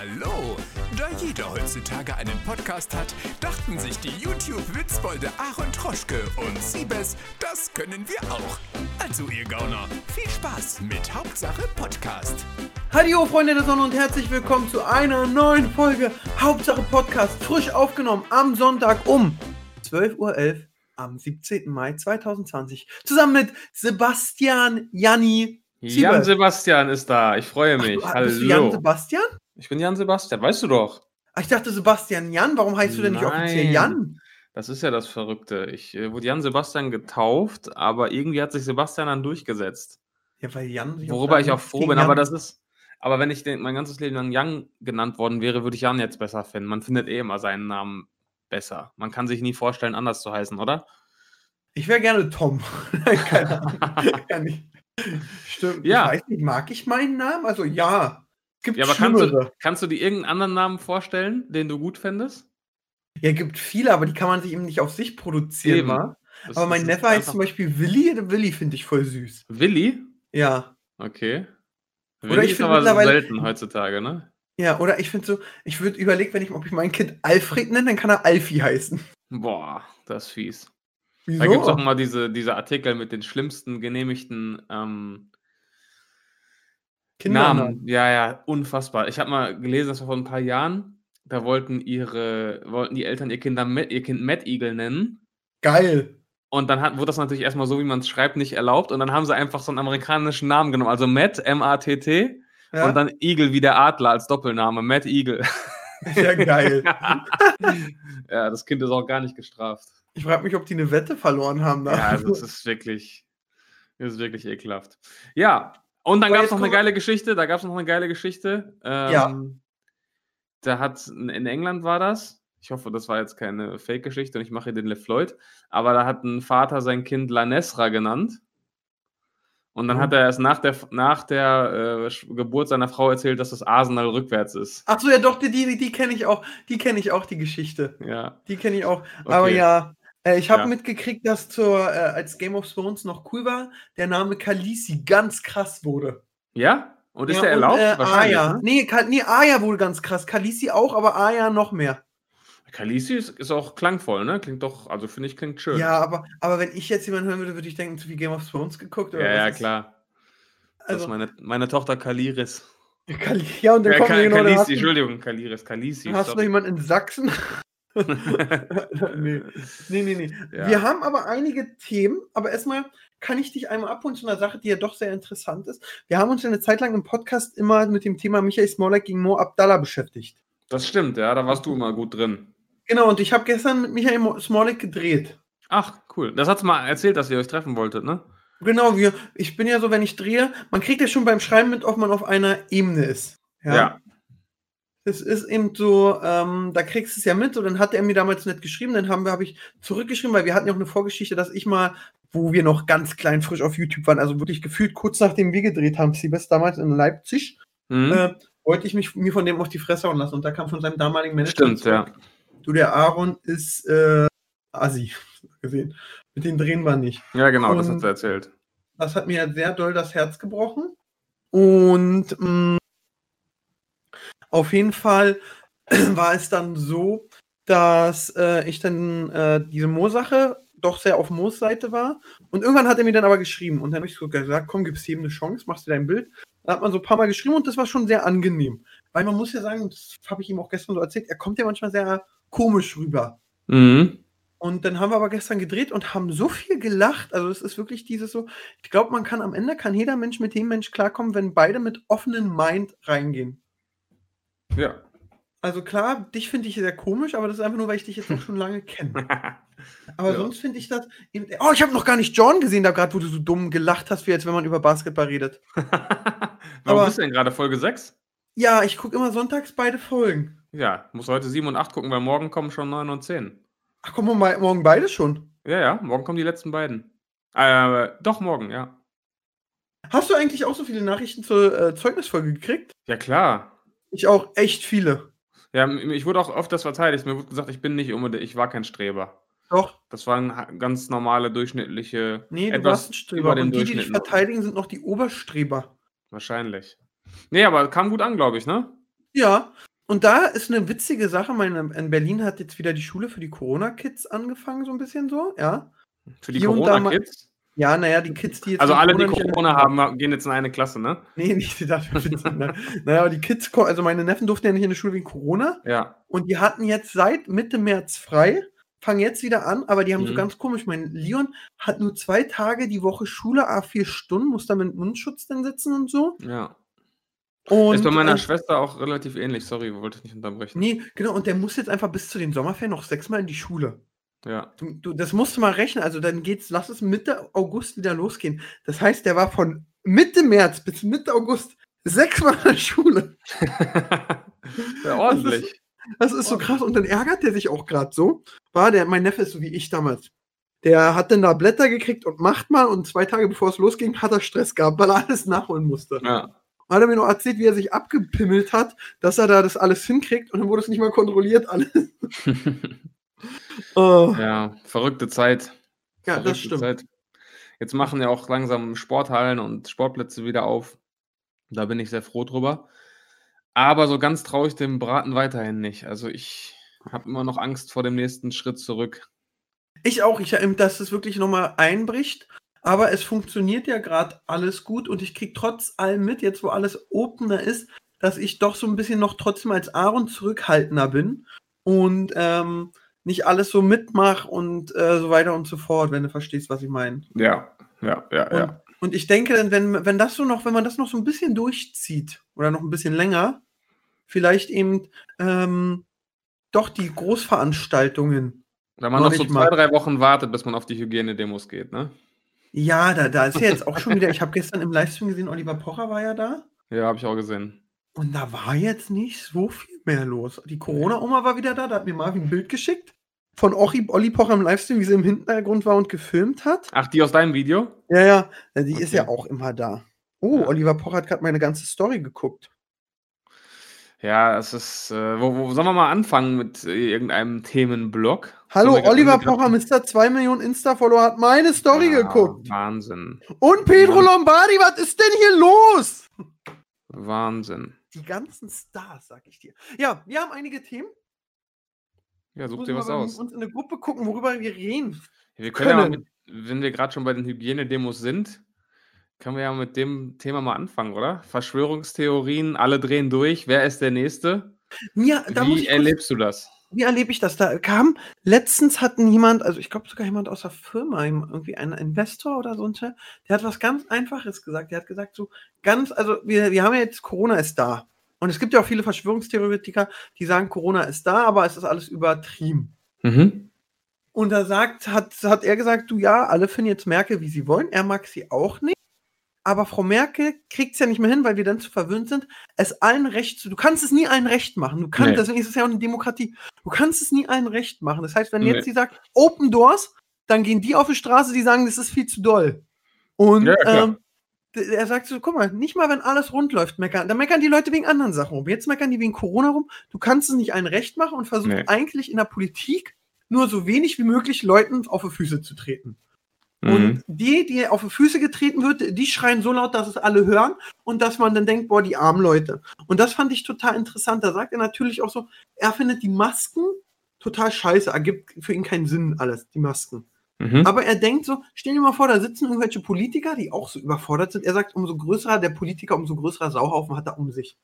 Hallo! Da jeder heutzutage einen Podcast hat, dachten sich die YouTube-Witzbolde Aaron Troschke und Siebes, das können wir auch. Also ihr Gauner, viel Spaß mit Hauptsache Podcast. Hallo Freunde der Sonne und herzlich willkommen zu einer neuen Folge Hauptsache Podcast, frisch aufgenommen am Sonntag um 12.11 Uhr am 17. Mai 2020. Zusammen mit Sebastian Janni. Jan. Sebastian ist da. Ich freue Ach, mich. du, Hallo. bist du Jan Sebastian? Ich bin Jan Sebastian, weißt du doch. Ah, Ich dachte Sebastian Jan, warum heißt du denn nicht offiziell. Jan? Das ist ja das Verrückte. Ich äh, wurde Jan Sebastian getauft, aber irgendwie hat sich Sebastian dann durchgesetzt. Ja, weil Jan Worüber ich auch froh bin, Jan- aber das ist. Aber wenn ich den, mein ganzes Leben lang Jan genannt worden wäre, würde ich Jan jetzt besser finden. Man findet eh immer seinen Namen besser. Man kann sich nie vorstellen, anders zu heißen, oder? Ich wäre gerne Tom. Keine Ahnung. Stimmt. Ja. Ich weiß nicht, mag ich meinen Namen? Also ja. Gibt Ja, aber kannst du, kannst du dir irgendeinen anderen Namen vorstellen, den du gut fändest? Ja, gibt viele, aber die kann man sich eben nicht auf sich produzieren, Aber mein Neffe heißt zum Beispiel Willi. Willi finde ich voll süß. Willi? Ja. Okay. Oder Willi ich ist aber selten heutzutage, ne? Ja, oder ich finde so, ich würde überlegen, wenn ich, ob ich mein Kind Alfred nenne, dann kann er Alfie heißen. Boah, das ist fies. Wieso? Da gibt es auch mal diese, diese Artikel mit den schlimmsten genehmigten ähm, Kindernamen. Namen. Ja, ja, unfassbar. Ich habe mal gelesen, das war vor ein paar Jahren, da wollten ihre, wollten die Eltern ihr, Kinder, Matt- ihr Kind Mad Eagle nennen. Geil. Und dann hat, wurde das natürlich erstmal so, wie man es schreibt, nicht erlaubt. Und dann haben sie einfach so einen amerikanischen Namen genommen. Also Matt, M-A-T-T. Ja, Und dann Eagle wie der Adler als Doppelname. Matt Eagle. ja geil. ja, das Kind ist auch gar nicht gestraft. Ich frage mich, ob die eine Wette verloren haben. Da. Ja, also das ist wirklich, das ist wirklich ekelhaft. Ja, und dann Aber gab es noch eine geile Geschichte. Da gab es noch eine geile Geschichte. Ähm, Ja. Da hat, in England war das. Ich hoffe, das war jetzt keine Fake-Geschichte und ich mache hier den LeFloid. Aber da hat ein Vater sein Kind Lanesra genannt. Und dann Oh. hat er erst nach der, nach der äh, Geburt seiner Frau erzählt, dass das Arsenal rückwärts ist. Ach so, ja doch, die, die, die kenne ich auch. Die kenne ich auch, die Geschichte. Ja. Die kenne ich auch. Aber Okay. ja, äh, ich habe Ja. mitgekriegt, dass zur, äh, als Game of Thrones noch cool war, der Name Khaleesi ganz krass wurde. Ja? Und ist ja, der erlaubt? Und, äh, Wahrscheinlich, Aya. ne? Nee, Ka nee, Aya wurde ganz krass. Khaleesi auch, aber Aya noch mehr. Khaleesi ist, ist auch klangvoll, ne? Klingt doch, also finde ich, klingt schön. Ja, aber, aber wenn ich jetzt jemanden hören würde, würde ich denken, zu viel Game of Thrones geguckt. oder ja, was ja klar. das Also, ist meine, meine Tochter Kaliris. Kal ja, und dann Ja, kommt Ka Kalisi, Entschuldigung, Kaliris, Kalisi. Hast du noch jemanden in Sachsen? nee. nee, nee, nee. Ja. Wir haben aber einige Themen, aber erstmal kann ich dich einmal abholen zu einer Sache, die ja doch sehr interessant ist. Wir haben uns ja eine Zeit lang im Podcast immer mit dem Thema Michael Smollett gegen Mo Abdallah beschäftigt. Das stimmt, ja, da warst du immer gut drin. Genau, und ich habe gestern mit Michael Mo- Smollett gedreht. Ach, cool. Das hat's mal erzählt, dass ihr euch treffen wolltet, ne? Genau, wir, ich bin ja so, wenn ich drehe, man kriegt ja schon beim Schreiben mit, ob man auf einer Ebene ist. Es ist eben so, ähm, da kriegst du es ja mit und dann hat er mir damals nicht geschrieben, dann haben wir, habe ich zurückgeschrieben, weil wir hatten ja auch eine Vorgeschichte, dass ich mal, wo wir noch ganz klein frisch auf YouTube waren, also wirklich gefühlt kurz nachdem wir gedreht haben, Siebes damals in Leipzig, Hm? äh, wollte ich mich mir von dem auf die Fresse hauen lassen und da kam von seinem damaligen Manager Stimmt, ja. zurück, du, der Aaron ist äh, Assi, gesehen. Mit den drehen wir nicht. Ja, genau, das Und- hat er erzählt. Das hat mir sehr doll das Herz gebrochen. Und mh, auf jeden Fall war es dann so, dass äh, ich dann äh, diese Mo-Sache doch sehr auf Moos Seite war. Und irgendwann hat er mir dann aber geschrieben. Und dann habe ich so gesagt, komm, gib's jedem eine Chance, machst du dein Bild. Da hat man so ein paar Mal geschrieben und das war schon sehr angenehm. Weil man muss ja sagen, das habe ich ihm auch gestern so erzählt, er kommt ja manchmal sehr komisch rüber. Mhm. Und dann haben wir aber gestern gedreht und haben so viel gelacht. Also es ist wirklich dieses so, ich glaube, man kann am Ende, kann jeder Mensch mit dem Mensch klarkommen, wenn beide mit offenem Mind reingehen. Ja. Also klar, dich finde ich sehr komisch, aber das ist einfach nur, weil ich dich jetzt auch schon lange kenne. Aber Ja. sonst finde ich das. Eben, oh, ich habe noch gar nicht John gesehen, da gerade, wo du so dumm gelacht hast, wie als wenn man über Basketball redet. Warum Aber- bist du denn gerade Folge 6? Ja, ich gucke immer sonntags beide Folgen. Ja, muss heute 7 und 8 gucken, weil morgen kommen schon 9 und 10. Ach, kommen mal morgen beide schon. Ja, ja, morgen kommen die letzten beiden. Äh, doch, morgen, ja. Hast du eigentlich auch so viele Nachrichten zur äh, Zeugnisfolge gekriegt? Ja, klar. Ich auch echt viele. Ja, ich wurde auch oft das verteidigt. Mir wurde gesagt, ich bin nicht unbedingt, ich war kein Streber. Doch. Das waren ganz normale, durchschnittliche, Nee, du etwas warst ein Streber. Und die, die dich verteidigen, sind noch die Oberstreber. Wahrscheinlich. Nee, aber kam gut an, glaube ich, ne? Ja, und da ist eine witzige Sache. Meine, in Berlin hat jetzt wieder die Schule für die Corona-Kids angefangen, so ein bisschen so, ja. Für die Corona-Kids? Ja, naja, die Kids, die jetzt. Also alle, die Corona haben, gehen jetzt in eine Klasse, ne? Nee, nicht dafür. ne? naja, aber die Kids, also meine Neffen durften ja nicht in die Schule wegen Corona. Ja. Und die hatten jetzt seit Mitte März frei, fangen jetzt wieder an, aber die haben so Mhm. ganz komisch. Mein Leon hat nur zwei Tage die Woche Schule, a vier Stunden, muss da mit Mundschutz dann sitzen und so. Ja. Und, ist bei meiner äh, Schwester auch relativ ähnlich. Sorry, wollte ich nicht unterbrechen. Nee, genau, und der muss jetzt einfach bis zu den Sommerferien noch sechsmal in die Schule. Ja. Du, du, das musst du mal rechnen. Also dann geht's, lass es Mitte August wieder losgehen. Das heißt, der war von Mitte März bis Mitte August sechsmal in der Schule. ja, ordentlich. Das ist so krass. Und dann ärgert der sich auch gerade so. War der, mein Neffe ist so wie ich damals. Der hat dann da Blätter gekriegt und macht mal und zwei Tage bevor es losging, hat er Stress gehabt, weil er alles nachholen musste. Ja. Hat er mir noch erzählt, wie er sich abgepimmelt hat, dass er da das alles hinkriegt und dann wurde es nicht mal kontrolliert, alles. Oh. ja, verrückte Zeit. Ja, Verrückte das stimmt. Zeit. Jetzt machen ja auch langsam Sporthallen und Sportplätze wieder auf. Da bin ich sehr froh drüber. Aber so ganz traue ich dem Braten weiterhin nicht. Also ich habe immer noch Angst vor dem nächsten Schritt zurück. Ich auch, ich, ähm, dass es wirklich nochmal einbricht. Aber es funktioniert ja gerade alles gut und ich kriege trotz allem mit, jetzt wo alles opener ist, dass ich doch so ein bisschen noch trotzdem als Aaron zurückhaltender bin und ähm, nicht alles so mitmache und äh, so weiter und so fort, wenn du verstehst, was ich meine. Ja, ja, ja, Und, und ich denke, dann, wenn, wenn das so noch, wenn man das noch so ein bisschen durchzieht oder noch ein bisschen länger, vielleicht eben ähm, doch die Großveranstaltungen Wenn man Noch noch so zwei, mal. drei Wochen wartet, bis man auf die Hygienedemos geht, ne? Ja, da, da ist ja jetzt auch schon wieder, ich habe gestern im Livestream gesehen, Oliver Pocher war ja da. Ja, habe ich auch gesehen. Und da war jetzt nicht so viel mehr los. Die Corona-Oma war wieder da, da hat mir Marvin ein Bild geschickt von Ochi, Olli Pocher im Livestream, wie sie im Hintergrund war und gefilmt hat. Ach, die aus deinem Video? Ja, ja, ja, die ist Okay. ja auch immer da. Oh, Ja. Oliver Pocher hat gerade meine ganze Story geguckt. Ja, es ist. Äh, wo, wo sollen wir mal anfangen mit äh, irgendeinem Themenblock? Hallo, Oliver Pocher, Mr. 2 Millionen Insta-Follower, hat meine Story Ah, geguckt. Wahnsinn. Und Pedro. Lombardi, was ist denn hier los? Wahnsinn. Die ganzen Stars, sag ich dir. Ja, wir haben einige Themen. Ja, such dir was aus. uns in der Gruppe gucken, worüber wir reden. Wir können ja können. mit, wenn wir gerade schon bei den Hygienedemos sind, können wir ja mit dem Thema mal anfangen, oder? Verschwörungstheorien, alle drehen durch. Wer ist der Nächste? Ja, da muss Wie erlebst du das? Wie erlebe ich das? Da kam, letztens hatten jemand, also ich glaube sogar jemand aus der Firma, irgendwie ein Investor oder so, der hat was ganz Einfaches gesagt. Der hat gesagt, so ganz, also wir, wir haben ja jetzt, Corona ist da. Und es gibt ja auch viele Verschwörungstheoretiker, die sagen, Corona ist da, aber es ist alles übertrieben. Mhm. Und da sagt, hat, hat er gesagt, du ja, alle finden jetzt Merkel, wie sie wollen. Er mag sie auch nicht. Aber Frau Merkel kriegt es ja nicht mehr hin, weil wir dann zu verwöhnt sind, es allen recht zu. Du kannst es nie allen recht machen. Du kannst, Nee. deswegen ist es ja auch eine Demokratie. Du kannst es nie allen recht machen. Das heißt, wenn Nee. jetzt sie sagt, Open Doors, dann gehen die auf die Straße, die sagen, das ist viel zu doll. Und Ja, ähm, er sagt so, guck mal, nicht mal wenn alles rund läuft, meckern. Dann meckern die Leute wegen anderen Sachen rum. Jetzt meckern die wegen Corona rum. Du kannst es nicht allen recht machen und versuchst Nee. eigentlich in der Politik nur so wenig wie möglich Leuten auf die Füße zu treten. Mhm. Und die, die auf die Füße getreten wird, die schreien so laut, dass es alle hören und dass man dann denkt, boah, die armen Leute. Und das fand ich total interessant. Da sagt er natürlich auch so, er findet die Masken total scheiße, ergibt für ihn keinen Sinn alles, die Masken. Mhm. Aber er denkt so, stell dir mal vor, da sitzen irgendwelche Politiker, die auch so überfordert sind. Er sagt, umso größer der Politiker, umso größerer Sauhaufen hat er um sich.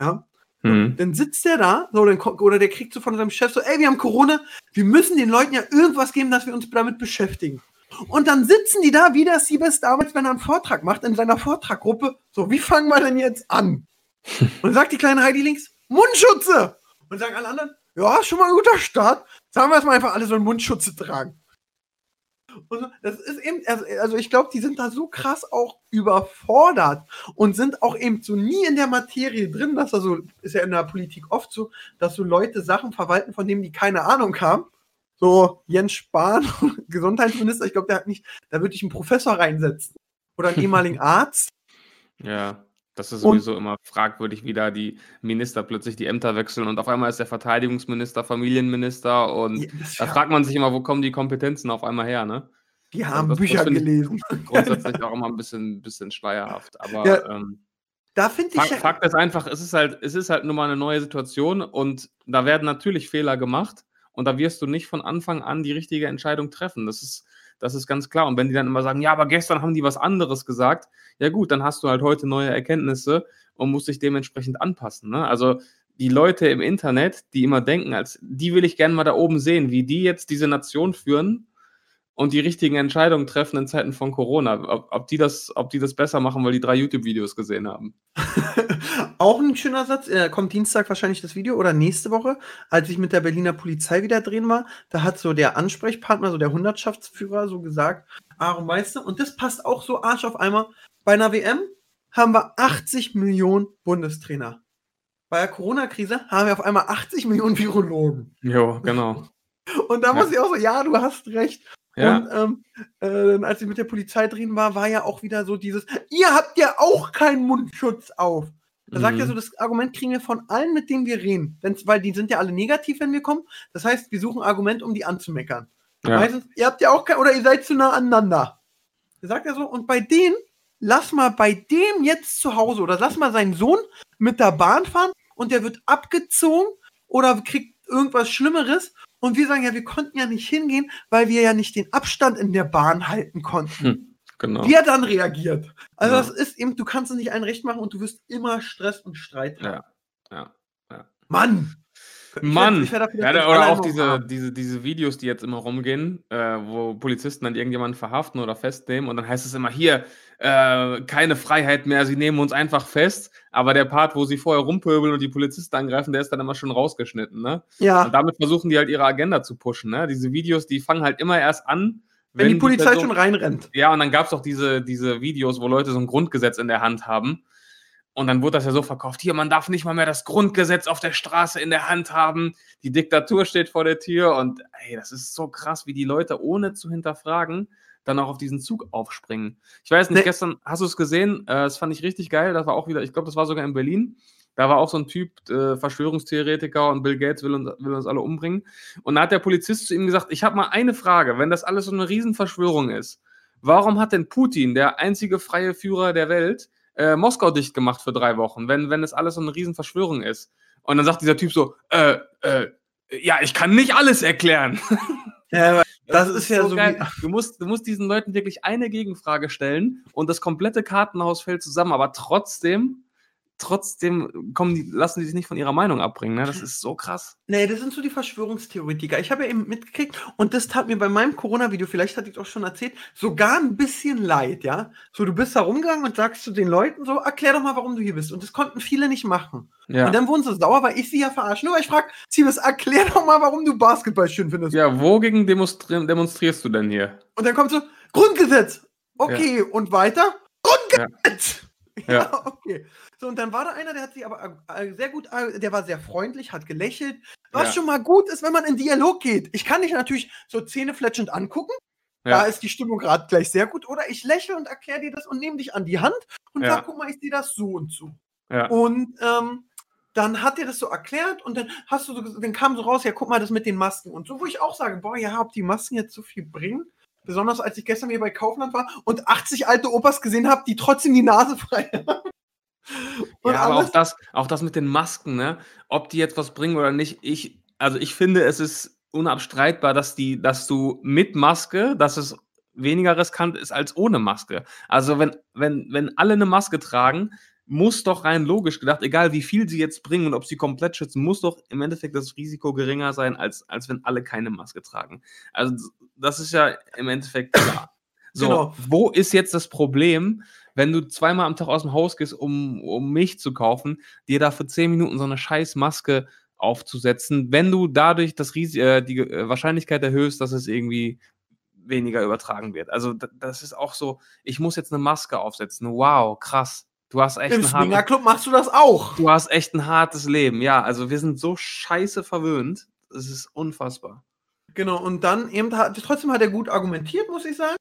Ja, Mhm. dann sitzt der da, so, dann, ko- oder der kriegt so von seinem Chef so, ey, wir haben Corona, wir müssen den Leuten ja irgendwas geben, dass wir uns damit beschäftigen. Und dann sitzen die da, wie der Siebes damals, wenn er einen Vortrag macht, in seiner Vortraggruppe, so, wie fangen wir denn jetzt an? Und sagt die kleine Heidi links, Mundschutze! Und sagen alle anderen, ja, schon mal ein guter Start. Sagen wir erstmal einfach alle so einen Mundschutze tragen. Und so, das ist eben, also, also ich glaube, die sind da so krass auch überfordert und sind auch eben so nie in der Materie drin, dass da so, ist ja in der Politik oft so, dass so Leute Sachen verwalten, von denen die keine Ahnung haben. So Jens Spahn, Gesundheitsminister, ich glaube, der hat nicht, da würde ich einen Professor reinsetzen. Oder einen ehemaligen Arzt. Ja, das ist Und- sowieso immer fragwürdig, wie da die Minister plötzlich die Ämter wechseln und auf einmal ist der Verteidigungsminister Familienminister und das, da fragt man sich immer, wo kommen die Kompetenzen auf einmal her, ne? die haben das- das Bücher gelesen. Grundsätzlich auch immer ein bisschen, bisschen schleierhaft. Aber Ja. ähm, da finde ich. Fakt, Fakt ist einfach, es ist halt, es ist halt nur mal eine neue Situation und da werden natürlich Fehler gemacht und da wirst du nicht von Anfang an die richtige Entscheidung treffen. Das ist, das ist ganz klar. Und wenn die dann immer sagen, ja, aber gestern haben die was anderes gesagt, ja gut, dann hast du halt heute neue Erkenntnisse und musst dich dementsprechend anpassen. Ne? Also die Leute im Internet, die immer denken, als die will ich gerne mal da oben sehen, wie die jetzt diese Nation führen und die richtigen Entscheidungen treffen in Zeiten von Corona. Ob, ob, die, das, ob die das besser machen, weil die drei YouTube-Videos gesehen haben. Auch ein schöner Satz. Äh, kommt Dienstag wahrscheinlich das Video oder nächste Woche, als ich mit der Berliner Polizei wieder drehen war. Da hat so der Ansprechpartner, so der Hundertschaftsführer, so gesagt: Aaron, weißt du, und das passt auch so Arsch auf einmal. Bei einer WM haben wir 80 Millionen Bundestrainer. Bei der Corona-Krise haben wir auf einmal 80 Millionen Virologen. Jo, genau. Und da ja. muss ich auch so, ja, du hast recht. Ja. Und ähm, äh, als ich mit der Polizei drin war, war ja auch wieder so dieses, ihr habt ja auch keinen Mundschutz auf. Da mhm. sagt er so, das Argument kriegen wir von allen, mit denen wir reden. Wenn's, weil die sind ja alle negativ, wenn wir kommen. Das heißt, wir suchen Argument, um die anzumeckern. Ja. Meistens, ihr habt ja auch kein, oder ihr seid zu nah aneinander. Da sagt er so, und bei denen, lass mal bei dem jetzt zu Hause oder lass mal seinen Sohn mit der Bahn fahren und der wird abgezogen oder kriegt irgendwas Schlimmeres und wir sagen ja, wir konnten ja nicht hingehen, weil wir ja nicht den Abstand in der Bahn halten konnten. Hm, genau. Wie er dann reagiert. Also ja. das ist eben, du kannst es nicht allen recht machen und du wirst immer Stress und Streit haben. Ja, ja, ja. Mann! Mann! Ich werd, ich werd ja, oder auch diese, diese, diese Videos, die jetzt immer rumgehen, äh, wo Polizisten dann irgendjemanden verhaften oder festnehmen und dann heißt es immer hier, äh, keine Freiheit mehr, sie nehmen uns einfach fest. Aber der Part, wo sie vorher rumpöbeln und die Polizisten angreifen, der ist dann immer schon rausgeschnitten. Ne? Ja. Und damit versuchen die halt ihre Agenda zu pushen. Ne? Diese Videos, die fangen halt immer erst an, wenn, wenn die Polizei die Person, schon reinrennt. Ja, und dann gab es auch diese, diese Videos, wo Leute so ein Grundgesetz in der Hand haben. Und dann wurde das ja so verkauft: hier, man darf nicht mal mehr das Grundgesetz auf der Straße in der Hand haben. Die Diktatur steht vor der Tür. Und ey, das ist so krass, wie die Leute ohne zu hinterfragen dann auch auf diesen Zug aufspringen. Ich weiß nicht, nee. gestern hast du es gesehen, äh, das fand ich richtig geil. Das war auch wieder, ich glaube, das war sogar in Berlin. Da war auch so ein Typ, äh, Verschwörungstheoretiker und Bill Gates will uns, will uns alle umbringen. Und da hat der Polizist zu ihm gesagt: Ich habe mal eine Frage, wenn das alles so eine Riesenverschwörung ist, warum hat denn Putin, der einzige freie Führer der Welt, äh, Moskau dicht gemacht für drei Wochen, wenn, wenn das alles so eine Riesenverschwörung ist? Und dann sagt dieser Typ so: äh, äh, ja, ich kann nicht alles erklären. Ja, das, das ist, ist, ja so. Geil. Du musst, du musst diesen Leuten wirklich eine Gegenfrage stellen und das komplette Kartenhaus fällt zusammen, aber trotzdem trotzdem kommen die, lassen die sich nicht von ihrer Meinung abbringen. Ne? Das ist so krass. Nee, das sind so die Verschwörungstheoretiker. Ich habe ja eben mitgekriegt und das tat mir bei meinem Corona-Video, vielleicht hatte ich es auch schon erzählt, sogar ein bisschen leid, ja. So, du bist da rumgegangen und sagst zu den Leuten so, erklär doch mal, warum du hier bist. Und das konnten viele nicht machen. Ja. Und dann wurden sie sauer, weil ich sie ja verarsche. Nur weil ich frage, Siebes, erklär doch mal, warum du Basketball schön findest. Ja, wogegen demonstri demonstrierst du denn hier? Und dann kommt so, Grundgesetz. Okay, ja. und weiter? Grundgesetz. Ja. ja, okay. So, und dann war da einer, der hat sich aber äh, sehr gut, äh, der war sehr freundlich, hat gelächelt, was ja. schon mal gut ist, wenn man in Dialog geht. Ich kann dich natürlich so zähnefletschend angucken, ja. da ist die Stimmung gerade gleich sehr gut, oder ich lächle und erkläre dir das und nehme dich an die Hand und ja. sag, guck mal, ich sehe das so und so. Ja. Und ähm, dann hat er das so erklärt und dann hast du so, dann kam so raus, ja, guck mal, das mit den Masken und so, wo ich auch sage, boah, ja, ob die Masken jetzt so viel bringen? Besonders als ich gestern wieder bei Kaufland war und 80 alte Opas gesehen habe, die trotzdem die Nase frei haben. Und ja, aber auch das, auch das mit den Masken, ne? Ob die jetzt was bringen oder nicht, ich, also ich finde, es ist unabstreitbar, dass die, dass du mit Maske, dass es weniger riskant ist als ohne Maske. Also wenn, wenn, wenn alle eine Maske tragen, muss doch rein logisch gedacht, egal wie viel sie jetzt bringen und ob sie komplett schützen, muss doch im Endeffekt das Risiko geringer sein, als, als wenn alle keine Maske tragen. Also das ist ja im Endeffekt klar. So, genau. wo ist jetzt das Problem, wenn du zweimal am Tag aus dem Haus gehst, um, um Milch zu kaufen, dir da für zehn Minuten so eine scheiß Maske aufzusetzen, wenn du dadurch das Ries äh, die äh, Wahrscheinlichkeit erhöhst, dass es irgendwie weniger übertragen wird. Also das ist auch so, ich muss jetzt eine Maske aufsetzen. Wow, krass. Du hast echt Im Swingerclub machst du das auch. Du hast echt ein hartes Leben. Ja, also wir sind so scheiße verwöhnt. Das ist unfassbar. Genau, und dann eben, trotzdem hat er gut argumentiert, muss ich sagen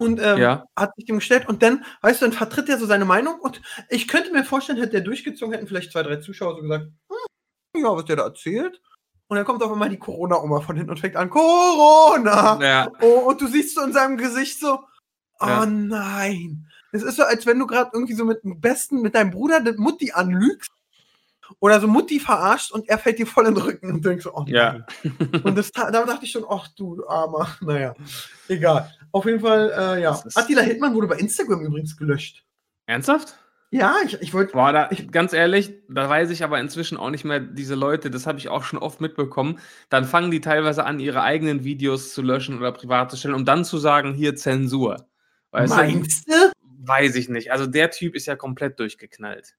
und ähm, ja. hat sich dem gestellt und dann, weißt du, dann vertritt er so seine Meinung und ich könnte mir vorstellen, hätte der durchgezogen, hätten vielleicht zwei, drei Zuschauer so gesagt, hm, ja, was der da erzählt. Und dann kommt auf einmal die Corona-Oma von hinten und fängt an, Corona! Ja. Oh, und du siehst so in seinem Gesicht so, oh ja. nein. Es ist so, als wenn du gerade irgendwie so mit dem Besten, mit deinem Bruder den Mutti anlügst oder so Mutti verarscht und er fällt dir voll in den Rücken und denkst so, oh Ja. Und das, da dachte ich schon, ach du Armer. Naja, egal. Auf jeden Fall, äh, ja. Attila Hildmann wurde bei Instagram übrigens gelöscht. Ernsthaft? Ja, ich, ich wollte. Boah, da, Ich- ganz ehrlich, da weiß ich aber inzwischen auch nicht mehr, diese Leute, das habe ich auch schon oft mitbekommen, dann fangen die teilweise an, ihre eigenen Videos zu löschen oder privat zu stellen, um dann zu sagen, hier Zensur. Weißt? Meinst du? Weiß ich nicht. Also der Typ ist ja komplett durchgeknallt.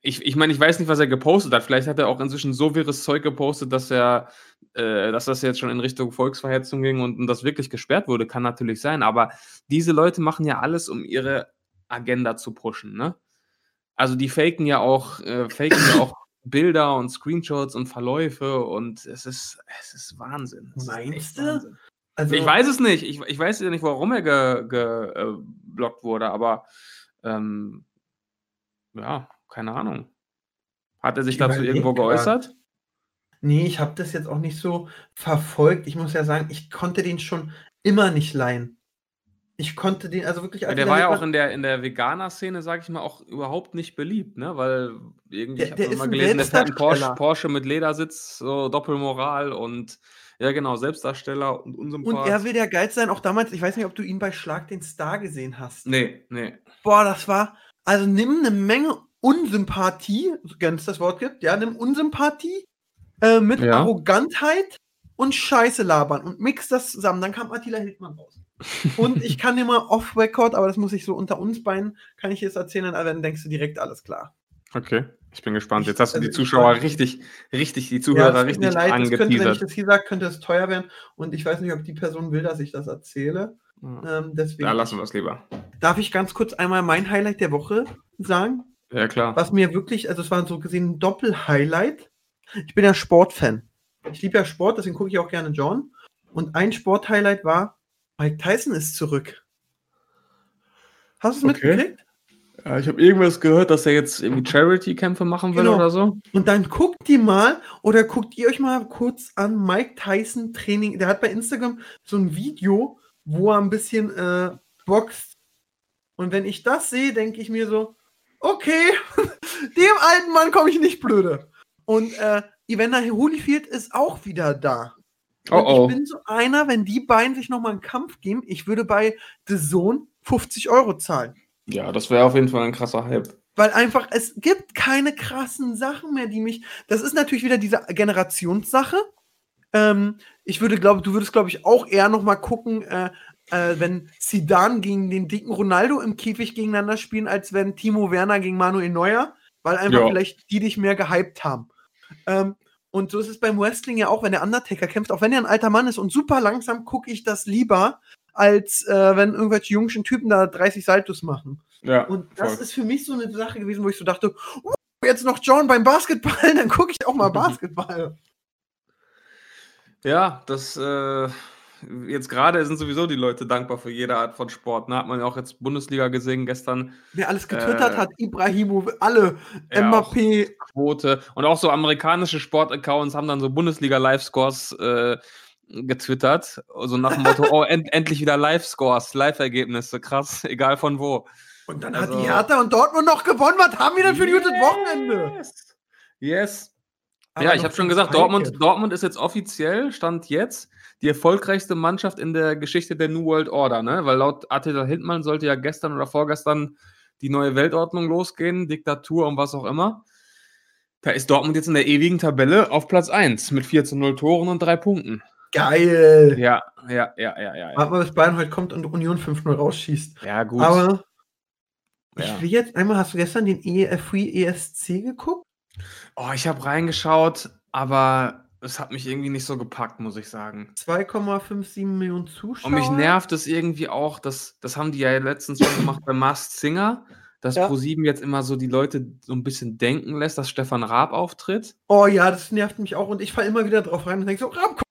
Ich, ich meine, ich weiß nicht, was er gepostet hat. Vielleicht hat er auch inzwischen so wirres Zeug gepostet, dass er, äh, dass das jetzt schon in Richtung Volksverhetzung ging und, und das wirklich gesperrt wurde, kann natürlich sein. Aber diese Leute machen ja alles, um ihre Agenda zu pushen, ne? Also die faken ja auch, äh, faken ja auch Bilder und Screenshots und Verläufe und es ist, es ist Wahnsinn. Es Meinst du? Also, Ich weiß es nicht. Ich, ich weiß ja nicht, warum er geblockt ge, äh, wurde, aber ähm, ja, keine Ahnung. Hat er sich Ich dazu irgendwo grad. geäußert? Nee, ich habe das jetzt auch nicht so verfolgt. Ich muss ja sagen, ich konnte den schon immer nicht leihen. Ich konnte den, also wirklich. Ja, der war ja auch in der, in der Veganer-Szene, sag ich mal, auch überhaupt nicht beliebt, ne? Weil irgendwie, Der- ich habe ein gelesen, der fährt einen Porsche, Selbstdarsteller. Porsche mit Ledersitz, so Doppelmoral und ja, genau, Selbstdarsteller und Und unsympathisch. er will der Geiz sein, auch damals, ich weiß nicht, ob du ihn bei Schlag den Star gesehen hast. Nee, nee. Boah, das war, also nimm eine Menge Unsympathie, wenn es das Wort gibt, ja, nimm Unsympathie äh, mit Ja. Arrogantheit und Scheiße labern und mix das zusammen. Dann kam Attila Hildmann raus. Und ich kann dir mal off-Record, aber das muss ich so unter uns beiden, kann ich jetzt erzählen, aber dann denkst du direkt alles klar. Okay, ich bin gespannt. Jetzt hast du die Zuschauer richtig, richtig, die Ja, Zuhörer es tut mir richtig leid, das könnte, wenn ich angeteasert. das hier sage, könnte es teuer werden. Und ich weiß nicht, ob die Person will, dass ich das erzähle. Ja. Ähm, deswegen Da lassen wir es lieber. darf ich ganz kurz einmal mein Highlight der Woche sagen. Ja, klar. was mir wirklich, also es war so gesehen ein Doppel-Highlight. Ich bin ja Sportfan. Ich liebe ja Sport, deswegen gucke ich auch gerne John. Und ein Sport-Highlight war, Mike Tyson ist zurück. Hast du es Okay. mitgekriegt? Ja, ich habe irgendwas gehört, dass er jetzt irgendwie Charity-Kämpfe machen will Genau. oder so. Und dann guckt ihr mal oder guckt ihr euch mal kurz an Mike Tyson Training. Der hat bei Instagram so ein Video, wo er ein bisschen äh, boxt. Und wenn ich das sehe, denke ich mir so, okay, dem alten Mann komme ich nicht blöde. Und äh, Evander Holyfield ist auch wieder da. Oh oh. Ich bin so einer, wenn die beiden sich nochmal einen Kampf geben, ich würde bei The Zone 50 Euro zahlen. Ja, das wäre auf jeden Fall ein krasser Hype. Weil einfach, es gibt keine krassen Sachen mehr, die mich. Das ist natürlich wieder diese Generationssache. Ähm, ich würde, glaube du würdest, glaube ich, auch eher noch mal gucken, äh, äh, wenn Zidane gegen den dicken Ronaldo im Käfig gegeneinander spielen, als wenn Timo Werner gegen Manuel Neuer, weil einfach Ja. vielleicht die dich mehr gehypt haben. Ähm, und so ist es beim Wrestling ja auch, wenn der Undertaker kämpft, auch wenn er ein alter Mann ist und super langsam, gucke ich das lieber, als äh, wenn irgendwelche jungen Typen da 30 Saltos machen. Ja, Und das voll. ist für mich so eine Sache gewesen, wo ich so dachte, "Uh, jetzt noch John beim Basketball, dann gucke ich auch mal Basketball. Ja, das äh, jetzt gerade sind sowieso die Leute dankbar für jede Art von Sport. Ne? Hat man ja auch jetzt Bundesliga gesehen gestern. Wer alles getwittert Äh, hat, Ibrahimo, alle, Ja, Mbappé, Quote. Und auch so amerikanische Sportaccounts haben dann so Bundesliga-Live-Scores äh, getwittert. So nach dem Motto, oh, end, endlich wieder Live-Scores, Live-Ergebnisse, krass, egal von wo. und dann hat Also- die Hertha und Dortmund noch gewonnen. Was haben wir denn für ein gutes Wochenende? Yes. Yes. Aber ja, ich habe schon gesagt. Dortmund, Dortmund ist jetzt offiziell, stand jetzt, die erfolgreichste Mannschaft in der Geschichte der New World Order, ne? Weil laut Attila Hildmann sollte ja gestern oder vorgestern die neue Weltordnung losgehen, Diktatur und was auch immer. Da ist Dortmund jetzt in der ewigen Tabelle auf Platz 1 mit 4 zu 0 Toren und 3 Punkten. Geil. Ja, ja, ja, ja, ja. Warte mal, bis Bayern heute kommt und Union 5-0 rausschießt. ja gut. Aber ja. ich will jetzt einmal, hast du gestern den E Free ESC geguckt? Oh, ich habe reingeschaut, aber es hat mich irgendwie nicht so gepackt, muss ich sagen. 2,57 Millionen Zuschauer. Und mich nervt es irgendwie auch, dass, das haben die ja letztens schon gemacht bei Masked Singer, dass Ja. ProSieben jetzt immer so die Leute so ein bisschen denken lässt, dass Stefan Raab auftritt. Oh ja, das nervt mich auch und ich falle immer wieder drauf rein und denke so, Raab,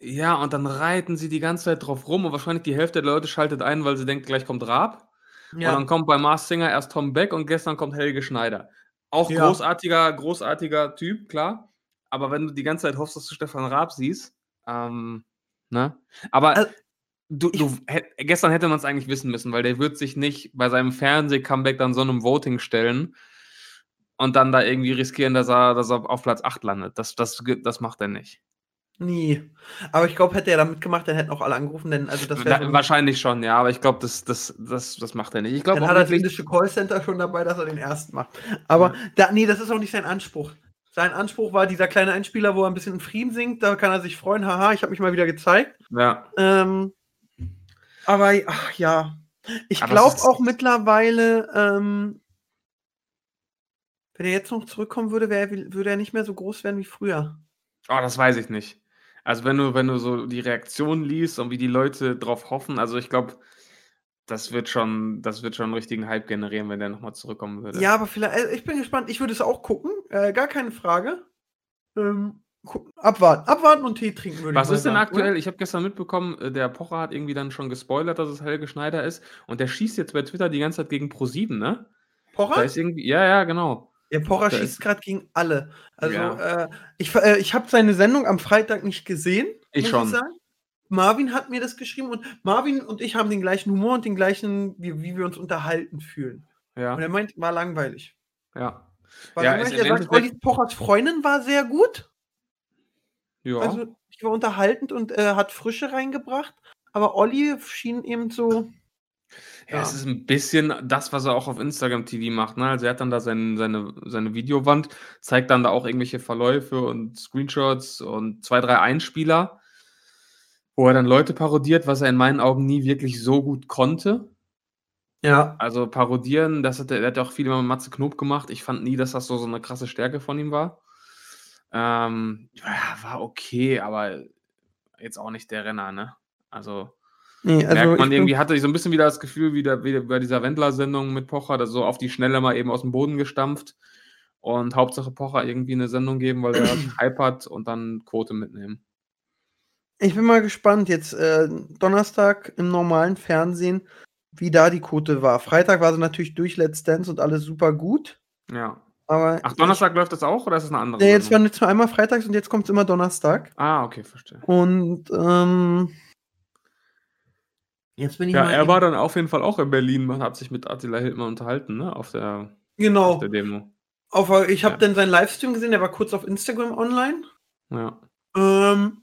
Ja, und dann reiten sie die ganze Zeit drauf rum und wahrscheinlich die Hälfte der Leute schaltet ein, weil sie denkt, gleich kommt Raab. Und dann kommt bei Masked Singer erst Tom Beck und gestern kommt Helge Schneider. Auch Ja. großartiger, großartiger Typ, klar. Aber wenn du die ganze Zeit hoffst, dass du Stefan Raab siehst, ähm, ne? Aber Also- du, du, hätt, gestern hätte man es eigentlich wissen müssen, weil der wird sich nicht bei seinem Fernseh-Comeback dann so einem Voting stellen und dann da irgendwie riskieren, dass er, dass er auf Platz 8 landet. Das, das, das macht er nicht. Nie. Aber ich glaube, hätte er da mitgemacht, dann hätten auch alle angerufen, denn also das Da, so wahrscheinlich schon, ja, aber ich glaube, das, das, das, das macht er nicht. Ich glaube Dann hat er das indische Callcenter schon dabei, dass er den ersten macht. Aber ja. da, nee, das ist auch nicht sein Anspruch. Sein Anspruch war dieser kleine Einspieler, wo er ein bisschen in Frieden singt, da kann er sich freuen, haha, ich habe mich mal wieder gezeigt. Ja. Ähm, aber ach, ja. Ich glaube auch mittlerweile, ähm, wenn er jetzt noch zurückkommen würde, wär, würde er nicht mehr so groß werden wie früher. Oh, das weiß ich nicht. Also wenn du, wenn du so die Reaktionen liest und wie die Leute drauf hoffen, also ich glaube, das wird schon, das wird schon einen richtigen Hype generieren, wenn der nochmal zurückkommen würde. Ja, aber vielleicht, äh, ich bin gespannt, ich würde es auch gucken, äh, gar keine Frage. Ähm, abwarten, abwarten und Tee trinken würde Was ich ist denn sagen, aktuell? Oder? Ich habe gestern mitbekommen, äh, der Pocher hat irgendwie dann schon gespoilert, dass es Helge Schneider ist und der schießt jetzt bei Twitter die ganze Zeit gegen Pro7, ne? Pocher? Da ist irgendwie, ja, ja, genau. Der Pocher schießt gerade gegen alle. Also, ja. äh, ich, äh, ich habe seine Sendung am Freitag nicht gesehen. Ich schon. Ich Marvin hat mir das geschrieben und Marvin und ich haben den gleichen Humor und den gleichen, wie, wie wir uns unterhalten fühlen. Ja. Und er meint, war langweilig. Ja. War ja, langweilig. Er sagt, Olli Pochers Freundin war sehr gut. Ja. Also, ich war unterhaltend und äh, hat Frische reingebracht. Aber Olli schien eben so. Ja, ja, es ist ein bisschen das, was er auch auf Instagram TV macht. Ne? Also er hat dann da sein, seine, seine Videowand, zeigt dann da auch irgendwelche Verläufe und Screenshots und zwei, drei Einspieler, wo er dann Leute parodiert, was er in meinen Augen nie wirklich so gut konnte. Ja. Also parodieren, das hat er, er hat auch viel mit Matze Knob gemacht. Ich fand nie, dass das so, so eine krasse Stärke von ihm war. Ähm, ja, war okay, aber jetzt auch nicht der Renner, ne? Also Nee, also merkt man irgendwie, hatte ich so ein bisschen wieder das Gefühl, wie, der, wie bei dieser Wendler-Sendung mit Pocher, dass so auf die Schnelle mal eben aus dem Boden gestampft und Hauptsache Pocher irgendwie eine Sendung geben, weil er Hype hat und dann Quote mitnehmen. Ich bin mal gespannt, jetzt äh, Donnerstag im normalen Fernsehen, wie da die Quote war. Freitag war sie natürlich durch Let's Dance und alles super gut. Ja. Aber Ach, Donnerstag ich, läuft das auch oder ist es eine andere? Nee, jetzt war jetzt nur einmal freitags und jetzt kommt es immer Donnerstag. Ah, okay, verstehe. Und ähm, Jetzt bin ich ja, er war dann auf jeden Fall auch in Berlin. Man hat sich mit Attila Hildmann unterhalten, ne? Auf der, genau. auf der Demo. Auf, ich habe ja. dann seinen Livestream gesehen, der war kurz auf Instagram online. Ja. Ähm,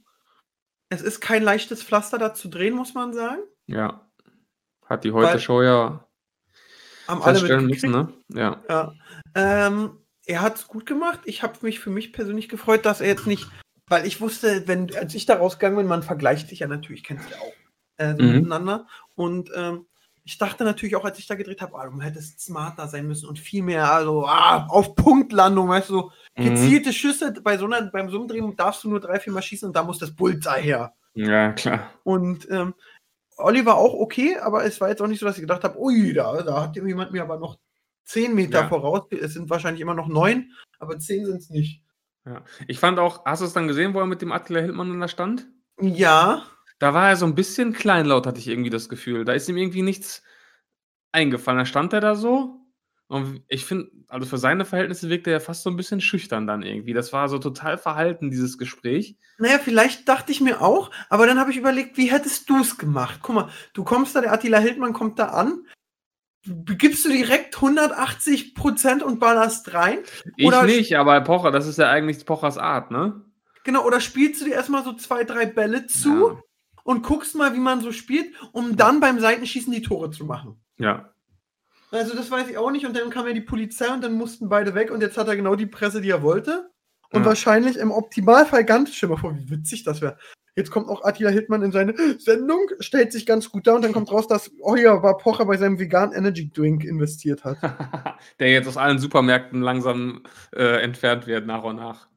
es ist kein leichtes Pflaster da zu drehen, muss man sagen. Ja. Hat die heute Show ja haben alle müssen, ne? Ja. ja. Ähm, er hat es gut gemacht. Ich habe mich für mich persönlich gefreut, dass er jetzt nicht, weil ich wusste, wenn, als ich da rausgegangen bin, man vergleicht sich ja natürlich, kennt ihr auch äh, mhm. miteinander. Und ähm, ich dachte natürlich auch, als ich da gedreht habe, oh, du hättest smarter sein müssen und viel mehr, also ah, auf Punktlandung, weißt du, so mhm. gezielte Schüsse. Bei so einer, beim so einem darfst du nur drei, vier Mal schießen und da muss das Bullseye her. Ja, klar. Und ähm, Oliver auch okay, aber es war jetzt auch nicht so, dass ich gedacht habe, ui, da, da hat jemand mir aber noch zehn Meter ja. voraus. Es sind wahrscheinlich immer noch neun, aber zehn sind es nicht. Ja. Ich fand auch, hast du es dann gesehen, wo er mit dem Attila Hildmann da stand? Ja. Da war er so ein bisschen kleinlaut, hatte ich irgendwie das Gefühl. Da ist ihm irgendwie nichts eingefallen. Da stand er da so und ich finde, also für seine Verhältnisse wirkte er fast so ein bisschen schüchtern dann irgendwie. Das war so total verhalten, dieses Gespräch. Naja, vielleicht dachte ich mir auch, aber dann habe ich überlegt, wie hättest du es gemacht? Guck mal, du kommst da, der Attila Hildmann kommt da an, gibst du direkt 180 Prozent und ballerst rein? Ich nicht, aber Pocher, das ist ja eigentlich Pochers Art, ne? Genau, oder spielst du dir erstmal so zwei, drei Bälle zu? Ja und guckst mal, wie man so spielt, um dann beim Seitenschießen die Tore zu machen. Ja. Also das weiß ich auch nicht. Und dann kam ja die Polizei und dann mussten beide weg und jetzt hat er genau die Presse, die er wollte. Und ja. wahrscheinlich im Optimalfall ganz, mal vor, wie witzig das wäre. Jetzt kommt auch Attila Hittmann in seine Sendung, stellt sich ganz gut da und dann kommt raus, dass Euer war Pocher bei seinem veganen Energy Drink investiert hat. Der jetzt aus allen Supermärkten langsam äh, entfernt wird, nach und nach.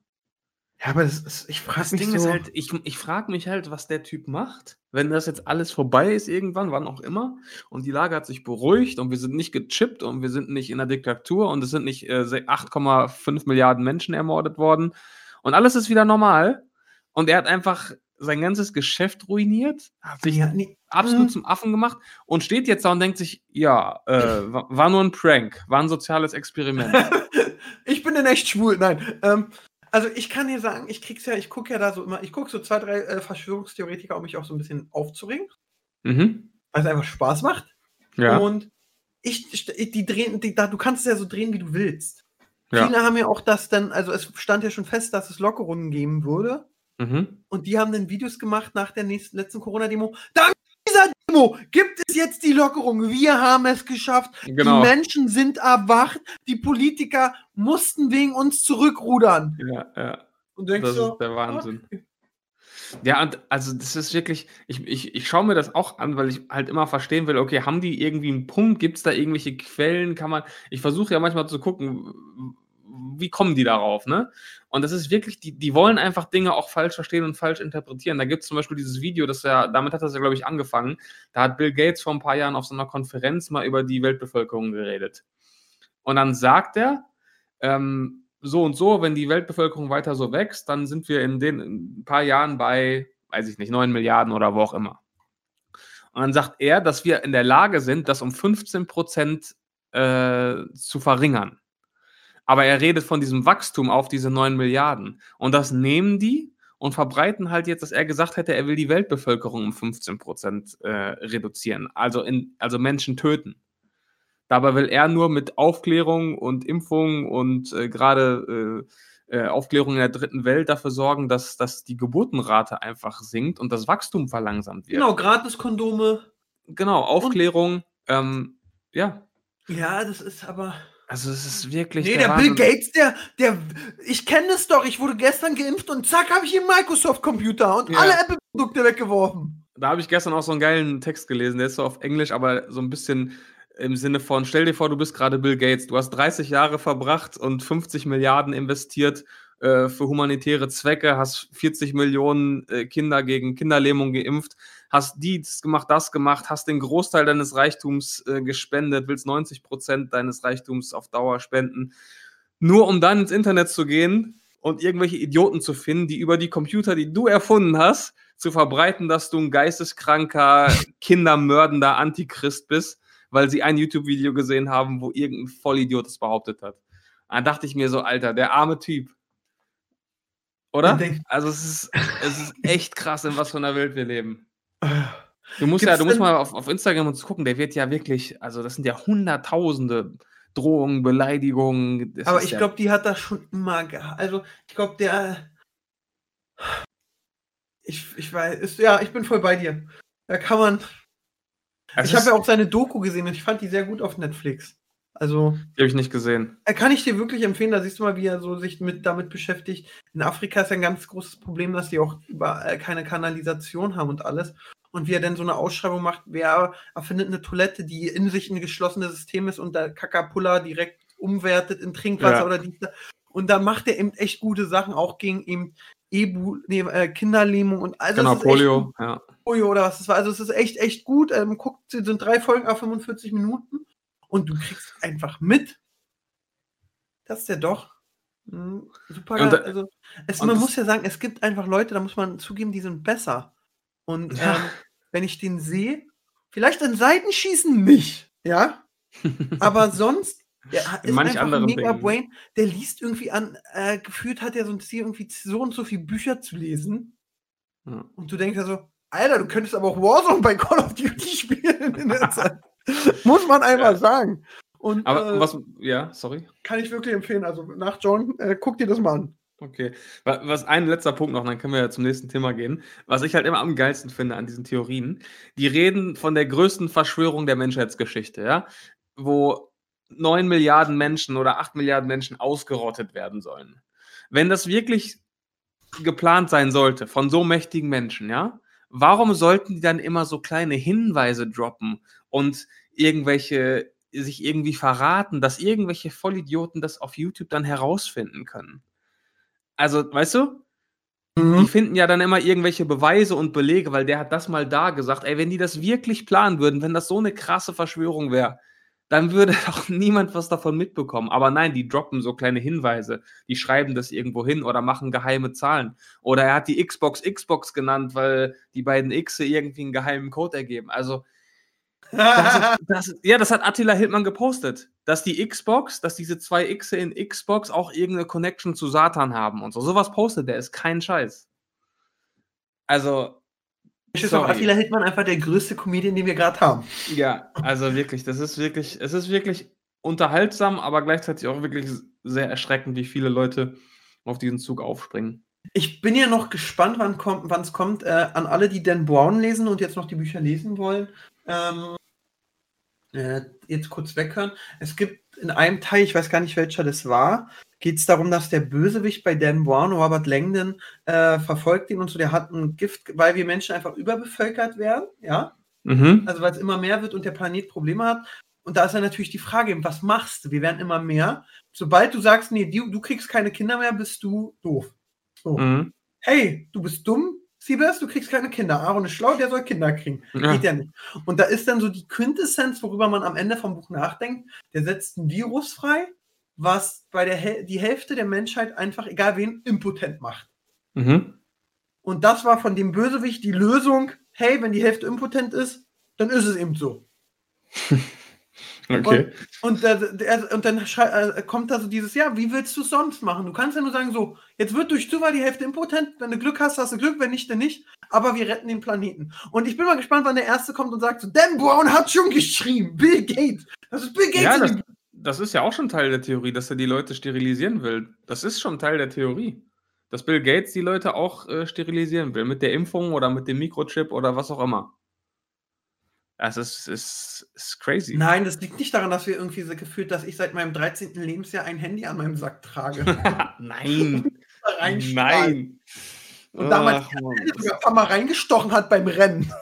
Ja, aber das ist, ich frage mich Ding so. Ist halt, ich, ich frage mich halt, was der Typ macht, wenn das jetzt alles vorbei ist irgendwann, wann auch immer, und die Lage hat sich beruhigt und wir sind nicht gechippt und wir sind nicht in der Diktatur und es sind nicht äh, 8,5 Milliarden Menschen ermordet worden und alles ist wieder normal und er hat einfach sein ganzes Geschäft ruiniert, hat sich ja, nee. absolut mhm. zum Affen gemacht und steht jetzt da und denkt sich, ja, äh, war, war nur ein Prank, war ein soziales Experiment. ich bin in echt schwul, nein. Ähm, also ich kann dir sagen, ich krieg's ja, ich gucke ja da so immer, ich gucke so zwei, drei äh, Verschwörungstheoretiker, um mich auch so ein bisschen aufzuregen. Mhm. Weil es einfach Spaß macht. Ja. Und ich, die drehen, die, da, du kannst es ja so drehen, wie du willst. Ja. Viele haben ja auch das dann, also es stand ja schon fest, dass es Lockerungen geben würde. Mhm. Und die haben dann Videos gemacht nach der nächsten, letzten Corona-Demo. Dank Demo gibt es jetzt die Lockerung. Wir haben es geschafft. Genau. Die Menschen sind erwacht. Die Politiker mussten wegen uns zurückrudern. Ja, ja. Und denkst Das so, ist der Wahnsinn. okay. Ja, und also das ist wirklich, ich, ich, ich schaue mir das auch an, weil ich halt immer verstehen will, okay, haben die irgendwie einen Punkt? Gibt es da irgendwelche Quellen? Kann man, ich versuche ja manchmal zu gucken, wie kommen die darauf, ne? Und das ist wirklich, die, die wollen einfach Dinge auch falsch verstehen und falsch interpretieren. Da gibt es zum Beispiel dieses Video, das ja, damit hat das ja, glaube ich, angefangen. Da hat Bill Gates vor ein paar Jahren auf so einer Konferenz mal über die Weltbevölkerung geredet. Und dann sagt er, ähm, so und so, wenn die Weltbevölkerung weiter so wächst, dann sind wir in den in ein paar Jahren bei, weiß ich nicht, 9 Milliarden oder wo auch immer. Und dann sagt er, dass wir in der Lage sind, das um 15 Prozent äh, zu verringern. Aber er redet von diesem Wachstum auf diese 9 Milliarden. Und das nehmen die und verbreiten halt jetzt, dass er gesagt hätte, er will die Weltbevölkerung um 15 Prozent äh, reduzieren. Also, in, also Menschen töten. Dabei will er nur mit Aufklärung und Impfung und äh, gerade äh, äh, Aufklärung in der dritten Welt dafür sorgen, dass, dass die Geburtenrate einfach sinkt und das Wachstum verlangsamt wird. Genau, Gratiskondome. Genau, Aufklärung. Ähm, ja, Ja, das ist aber. Also es ist wirklich. Nee, der Bill Wahnsinn. Gates, der, der, ich kenne es doch, ich wurde gestern geimpft und zack, habe ich hier einen Microsoft-Computer und Ja. alle Apple-Produkte weggeworfen. Da habe ich gestern auch so einen geilen Text gelesen, der ist so auf Englisch, aber so ein bisschen im Sinne von, stell dir vor, du bist gerade Bill Gates, du hast 30 Jahre verbracht und 50 Milliarden investiert äh, für humanitäre Zwecke, hast 40 Millionen äh, Kinder gegen Kinderlähmung geimpft, hast dies gemacht, das gemacht, hast den Großteil deines Reichtums äh, gespendet, willst 90 Prozent deines Reichtums auf Dauer spenden, nur um dann ins Internet zu gehen und irgendwelche Idioten zu finden, die über die Computer, die du erfunden hast, zu verbreiten, dass du ein geisteskranker, kindermördender Antichrist bist, weil sie ein YouTube-Video gesehen haben, wo irgendein Vollidiot es behauptet hat. Da dachte ich mir so, Alter, der arme Typ. Oder? Also es ist, es ist echt krass, in was für einer Welt wir leben. Du musst Gibt's ja, du musst mal auf, auf Instagram uns gucken, der wird ja wirklich, also das sind ja hunderttausende Drohungen, Beleidigungen. das Aber ich ja- glaube, die hat das schon immer gehabt. Also, ich glaube, der. Ich, ich weiß, ist, ja, ich bin voll bei dir. Da kann man. es ich habe ja auch seine Doku gesehen und ich fand die sehr gut auf Netflix. Also, Die habe ich nicht gesehen. äh, kann ich dir wirklich empfehlen, da siehst du mal, wie er so sich mit, damit beschäftigt. In Afrika ist ja ein ganz großes Problem, dass die auch überall keine Kanalisation haben und alles. Und wie er denn so eine Ausschreibung macht, wer erfindet eine Toilette, die in sich ein geschlossenes System ist und der Kakapulla direkt umwertet in Trinkwasser Ja. oder dies. Und da macht er eben echt gute Sachen, auch gegen eben Ebu, nee, äh, Kinderlähmung und also genau, es ist echt Polio. Ja. Polio oder was das war. Also es ist echt, echt gut. Ähm, guckt, es sind drei Folgen auf 45 Minuten und du kriegst einfach mit, dass der doch mh, super. Und da- also es, man muss ja sagen, es gibt einfach Leute, da muss man zugeben, die sind besser. Und Ja. ähm, wenn ich den sehe, vielleicht an Seitenschießen nicht, ja, aber sonst. Der ist manch einfach mega Dingen. Brain, der liest irgendwie an, äh, gefühlt hat er so ein Ziel, irgendwie so und so viele Bücher zu lesen. Ja. Und du denkst ja so, Alter, du könntest aber auch Warzone bei Call of Duty spielen in der Zeit. Muss man einfach Ja. sagen. Und Aber äh, was, ja, sorry. kann ich wirklich empfehlen. Also nach John, äh, guck dir das mal an. Okay. Wa- Was ein letzter Punkt noch, dann können wir ja zum nächsten Thema gehen. Was ich halt immer am geilsten finde an diesen Theorien, die reden von der größten Verschwörung der Menschheitsgeschichte, ja, wo 9 Milliarden Menschen oder 8 Milliarden Menschen ausgerottet werden sollen. Wenn das wirklich geplant sein sollte von so mächtigen Menschen, ja, warum sollten die dann immer so kleine Hinweise droppen und irgendwelche sich irgendwie verraten, dass irgendwelche Vollidioten das auf YouTube dann herausfinden können? Also, weißt du, die finden ja dann immer irgendwelche Beweise und Belege, weil der hat das mal da gesagt. Ey, wenn die das wirklich planen würden, wenn das so eine krasse Verschwörung wäre, dann würde doch niemand was davon mitbekommen. Aber nein, die droppen so kleine Hinweise. Die schreiben das irgendwo hin oder machen geheime Zahlen. Oder er hat die Xbox Xbox genannt, weil die beiden X irgendwie einen geheimen Code ergeben. Also, das, das, ja, das hat Attila Hildmann gepostet, dass die Xbox, dass diese zwei X in Xbox auch irgendeine Connection zu Satan haben und so. Sowas postet der, ist kein Scheiß. Also, auch Attila Hildmann einfach der größte Comedian, den wir gerade haben. Ja, also wirklich, das ist wirklich, es ist wirklich unterhaltsam, aber gleichzeitig auch wirklich sehr erschreckend, wie viele Leute auf diesen Zug aufspringen. Ich bin ja noch gespannt, wann kommt, wann es kommt, äh, an alle, die Dan Brown lesen und jetzt noch die Bücher lesen wollen. Ähm, äh, jetzt kurz weghören. Es gibt in einem Teil, ich weiß gar nicht welcher das war, geht es darum, dass der Bösewicht bei Dan Brown, Robert Langdon, äh, verfolgt ihn und so, der hat ein Gift, weil wir Menschen einfach überbevölkert werden, ja. Mhm. Also weil es immer mehr wird und der Planet Probleme hat. Und da ist dann natürlich die Frage, was machst du? Wir werden immer mehr. Sobald du sagst, nee, du, du kriegst keine Kinder mehr, bist du doof. So. Mhm. Hey, du bist dumm, Siebes, du kriegst keine Kinder. Aaron ist schlau, der soll Kinder kriegen. Ja. Geht ja nicht. Und da ist dann so die Quintessenz, worüber man am Ende vom Buch nachdenkt. Der setzt ein Virus frei, was bei der Hel die Hälfte der Menschheit einfach, egal wen, impotent macht. Mhm. Und das war von dem Bösewicht die Lösung, hey, wenn die Hälfte impotent ist, dann ist es eben so. Okay. Und, und, äh, und dann äh, kommt da so dieses, ja, wie willst du es sonst machen? Du kannst ja nur sagen, so, jetzt wird durch Zufall die Hälfte impotent, wenn du Glück hast, hast du Glück, wenn nicht, dann nicht. Aber wir retten den Planeten. Und ich bin mal gespannt, wann der Erste kommt und sagt so, Dan Brown hat schon geschrieben, Bill Gates. Das ist Bill Gates. Ja, das, das ist ja auch schon Teil der Theorie, dass er die Leute sterilisieren will. Das ist schon Teil der Theorie. Dass Bill Gates die Leute auch äh, sterilisieren will, mit der Impfung oder mit dem Mikrochip oder was auch immer. Also es ist, ist crazy. Nein, das liegt nicht daran, dass wir irgendwie so gefühlt, dass ich seit meinem 13. Lebensjahr ein Handy an meinem Sack trage. Nein. Nein. Und damals sogar ein paar Mal reingestochen hat beim Rennen.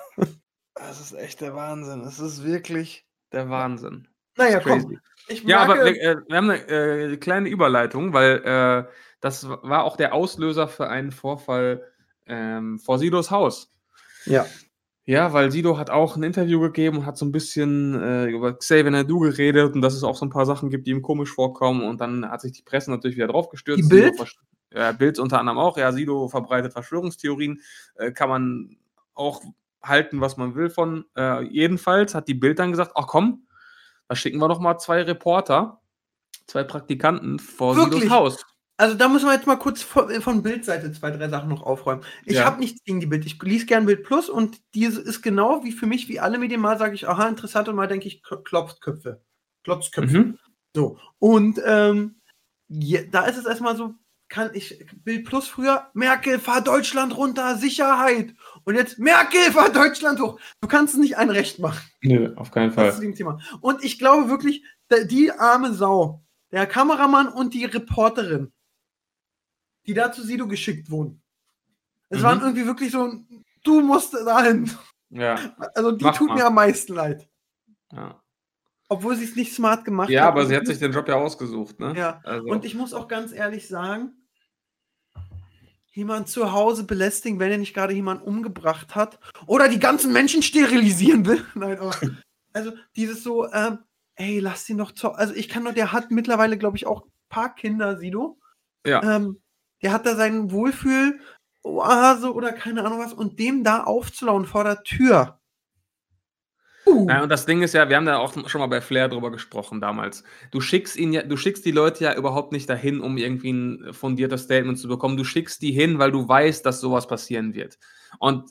Das ist echt der Wahnsinn. Das ist wirklich der Wahnsinn. Naja, komm. ja, aber wir, äh, wir, haben eine äh, kleine Überleitung, weil äh, das war auch der Auslöser für einen Vorfall ähm, vor Sidos Haus. Ja. Ja, weil Sido hat auch ein Interview gegeben und hat so ein bisschen äh, über Xavier Nadu geredet und dass es auch so ein paar Sachen gibt, die ihm komisch vorkommen und dann hat sich die Presse natürlich wieder drauf gestürzt. Die Bild? Ja, Bild unter anderem auch. Ja, Sido verbreitet Verschwörungstheorien. Äh, kann man auch halten, was man will von. Äh, jedenfalls hat die Bild dann gesagt, ach komm, da schicken wir doch mal zwei Reporter, zwei Praktikanten vor Wirklich? Sidos Haus. Also da müssen wir jetzt mal kurz von, von Bildseite zwei, drei Sachen noch aufräumen. Ich ja. habe nichts gegen die Bild. Ich lese gern Bild Plus und diese ist genau wie für mich, wie alle Medien mal sage ich, aha, interessant und mal denke ich, Klopfköpfe. Klotzköpfe. Mhm. So. Und ähm, ja, da ist es erstmal so, kann ich, Bild Plus früher, Merkel, fahr Deutschland runter, Sicherheit. Und jetzt, Merkel, fahr Deutschland hoch. Du kannst es nicht ein Recht machen. Nö, auf keinen Fall. Das ist Thema. Und ich glaube wirklich, die arme Sau, der Kameramann und die Reporterin, die da zu Sido geschickt wurden. Es mhm. waren irgendwie wirklich so, du musst dahin. Ja. Also die Mach tut mal. mir am meisten leid. Ja. Obwohl sie es nicht smart gemacht hat. Ja, aber sie hat sich den Job ja ausgesucht, ne? Ja. Also. Und ich muss auch ganz ehrlich sagen, jemand zu Hause belästigen, wenn er nicht gerade jemanden umgebracht hat oder die ganzen Menschen sterilisieren will. Nein, aber, also dieses so, ähm, ey, lass sie noch zu. Also ich kann nur, der hat mittlerweile, glaube ich, auch ein paar Kinder, Sido. Ja. Ähm, der hat da seinen Wohlfühl Oase oder keine Ahnung was und dem da aufzulauen vor der Tür. Uh. Ja, und das Ding ist ja, wir haben da auch schon mal bei Flair drüber gesprochen damals. Du schickst ihn ja, du schickst die Leute ja überhaupt nicht dahin, um irgendwie ein fundiertes Statement zu bekommen. Du schickst die hin, weil du weißt, dass sowas passieren wird. Und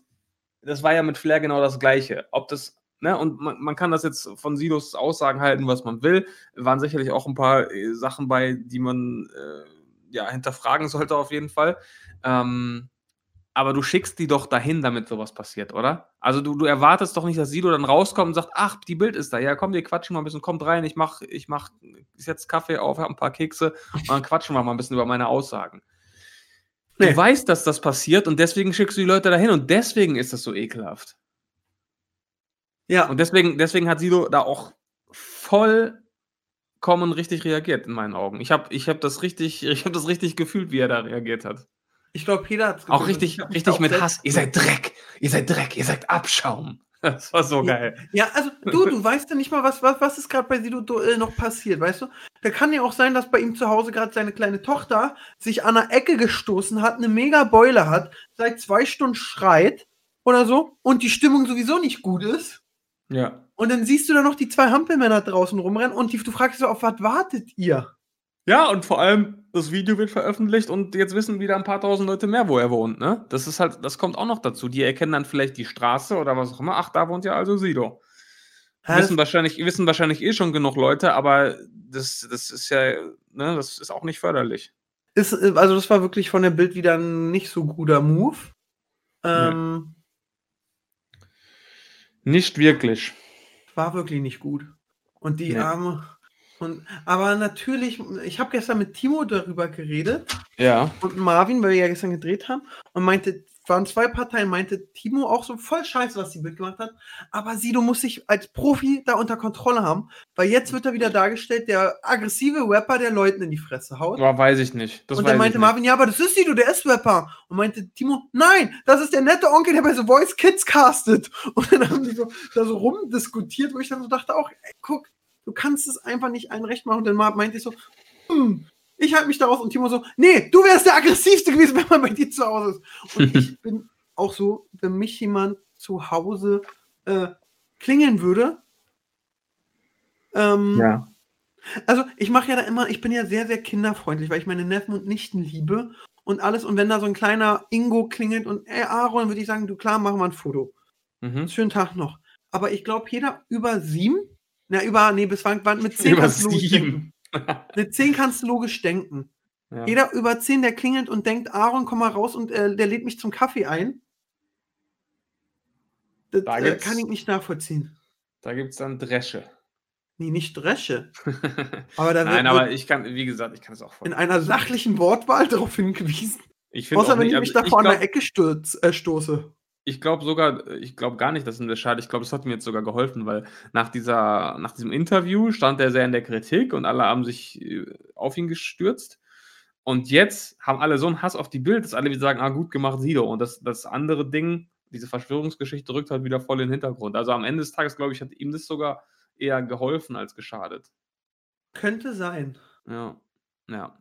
das war ja mit Flair genau das Gleiche. Ob das, ne, und man, man kann das jetzt von Sidos Aussagen halten, was man will. Waren sicherlich auch ein paar äh, Sachen bei, die man äh, ja, hinterfragen sollte auf jeden Fall. Ähm, aber du schickst die doch dahin, damit sowas passiert, oder? Also du, du erwartest doch nicht, dass Sido dann rauskommt und sagt, ach, die Bild ist da. Ja, komm, wir quatschen mal ein bisschen, kommt rein, ich mach, ich mach jetzt Kaffee auf, hab ein paar Kekse und dann quatschen wir mal ein bisschen über meine Aussagen. Nee. Du weißt, dass das passiert und deswegen schickst du die Leute dahin und deswegen ist das so ekelhaft. Ja. Und deswegen, deswegen hat Sido da auch voll vollkommen richtig reagiert in meinen Augen. Ich habe ich hab das richtig, ich habe das richtig gefühlt, wie er da reagiert hat. Ich glaube, Peter hat Auch richtig, richtig mit Hass. Ihr seid Dreck, ihr seid Dreck, ihr seid Abschaum. Das war so geil. Ja, also du, du weißt ja nicht mal, was, was, was ist gerade bei Sido äh, noch passiert, weißt du? Da kann ja auch sein, dass bei ihm zu Hause gerade seine kleine Tochter sich an der Ecke gestoßen hat, eine mega Beule hat, seit zwei Stunden schreit oder so und die Stimmung sowieso nicht gut ist. Ja. Und dann siehst du da noch die zwei Hampelmänner draußen rumrennen und die, du fragst dich so, auf was wartet ihr? Ja, und vor allem, das Video wird veröffentlicht und jetzt wissen wieder ein paar tausend Leute mehr, wo er wohnt, ne? Das ist halt, das kommt auch noch dazu. Die erkennen dann vielleicht die Straße oder was auch immer. Ach, da wohnt ja also Sido. Wissen wahrscheinlich, wissen wahrscheinlich eh schon genug Leute, aber das, das ist ja, ne, das ist auch nicht förderlich. Ist, äh, also das war wirklich von der Bild wieder ein nicht so guter Move. Ähm, Nicht wirklich. War wirklich nicht gut. Und die Nee. arme. Und, aber natürlich, ich habe gestern mit Timo darüber geredet Ja. und Marvin, weil wir ja gestern gedreht haben, und meinte, waren zwei Parteien, meinte Timo auch so voll scheiße, was die Bild gemacht hat. Aber Sido muss sich als Profi da unter Kontrolle haben, weil jetzt wird er wieder dargestellt, der aggressive Rapper, der Leuten in die Fresse haut. Aber weiß ich nicht. Das und dann meinte. Marvin, ja, aber das ist Sido, der ist Rapper. Und meinte Timo, nein, das ist der nette Onkel, der bei The Voice Kids castet. Und dann haben die so da so rumdiskutiert, wo ich dann so dachte auch, ey, guck, du kannst es einfach nicht allen recht machen. Und dann meinte ich so, hm, ich halte mich daraus. Und Timo so, nee, du wärst der aggressivste gewesen, wenn man bei dir zu Hause ist. Und ich bin auch so, wenn mich jemand zu Hause äh, klingeln würde, ähm, Ja. also ich mache ja da immer, ich bin ja sehr, sehr kinderfreundlich, weil ich meine Neffen und Nichten liebe und alles. Und wenn da so ein kleiner Ingo klingelt und ey Aaron, würde ich sagen, du klar, machen wir ein Foto. Mhm. Schönen Tag noch. Aber ich glaube, jeder über sieben, na über, nee, bis wann, wann mit zehn Über sieben. Mit zehn kannst du logisch denken. Ja. Jeder über zehn, der klingelt und denkt, Aaron, komm mal raus und äh, der lädt mich zum Kaffee ein. Das Da äh, kann ich nicht nachvollziehen. Da gibt es dann Dresche. Nee, nicht Dresche. Aber da Nein, aber ich kann, wie gesagt, ich kann es auch voll. in einer sachlichen Wortwahl darauf hingewiesen. Ich Außer auch wenn nicht, ich mich also davor an der glaub- Ecke stürz, äh, stoße. Ich glaube sogar, ich glaube gar nicht, dass ihm das schadet. Ich glaube, das hat mir jetzt sogar geholfen, weil nach, dieser, nach diesem Interview stand er sehr in der Kritik und alle haben sich äh, auf ihn gestürzt. Und jetzt haben alle so einen Hass auf die Bild, dass alle wieder sagen, ah, gut gemacht, Sido. Und das, das andere Ding, diese Verschwörungsgeschichte rückt halt wieder voll in den Hintergrund. Also am Ende des Tages, glaube ich, hat ihm das sogar eher geholfen als geschadet. Könnte sein. Ja. Ja.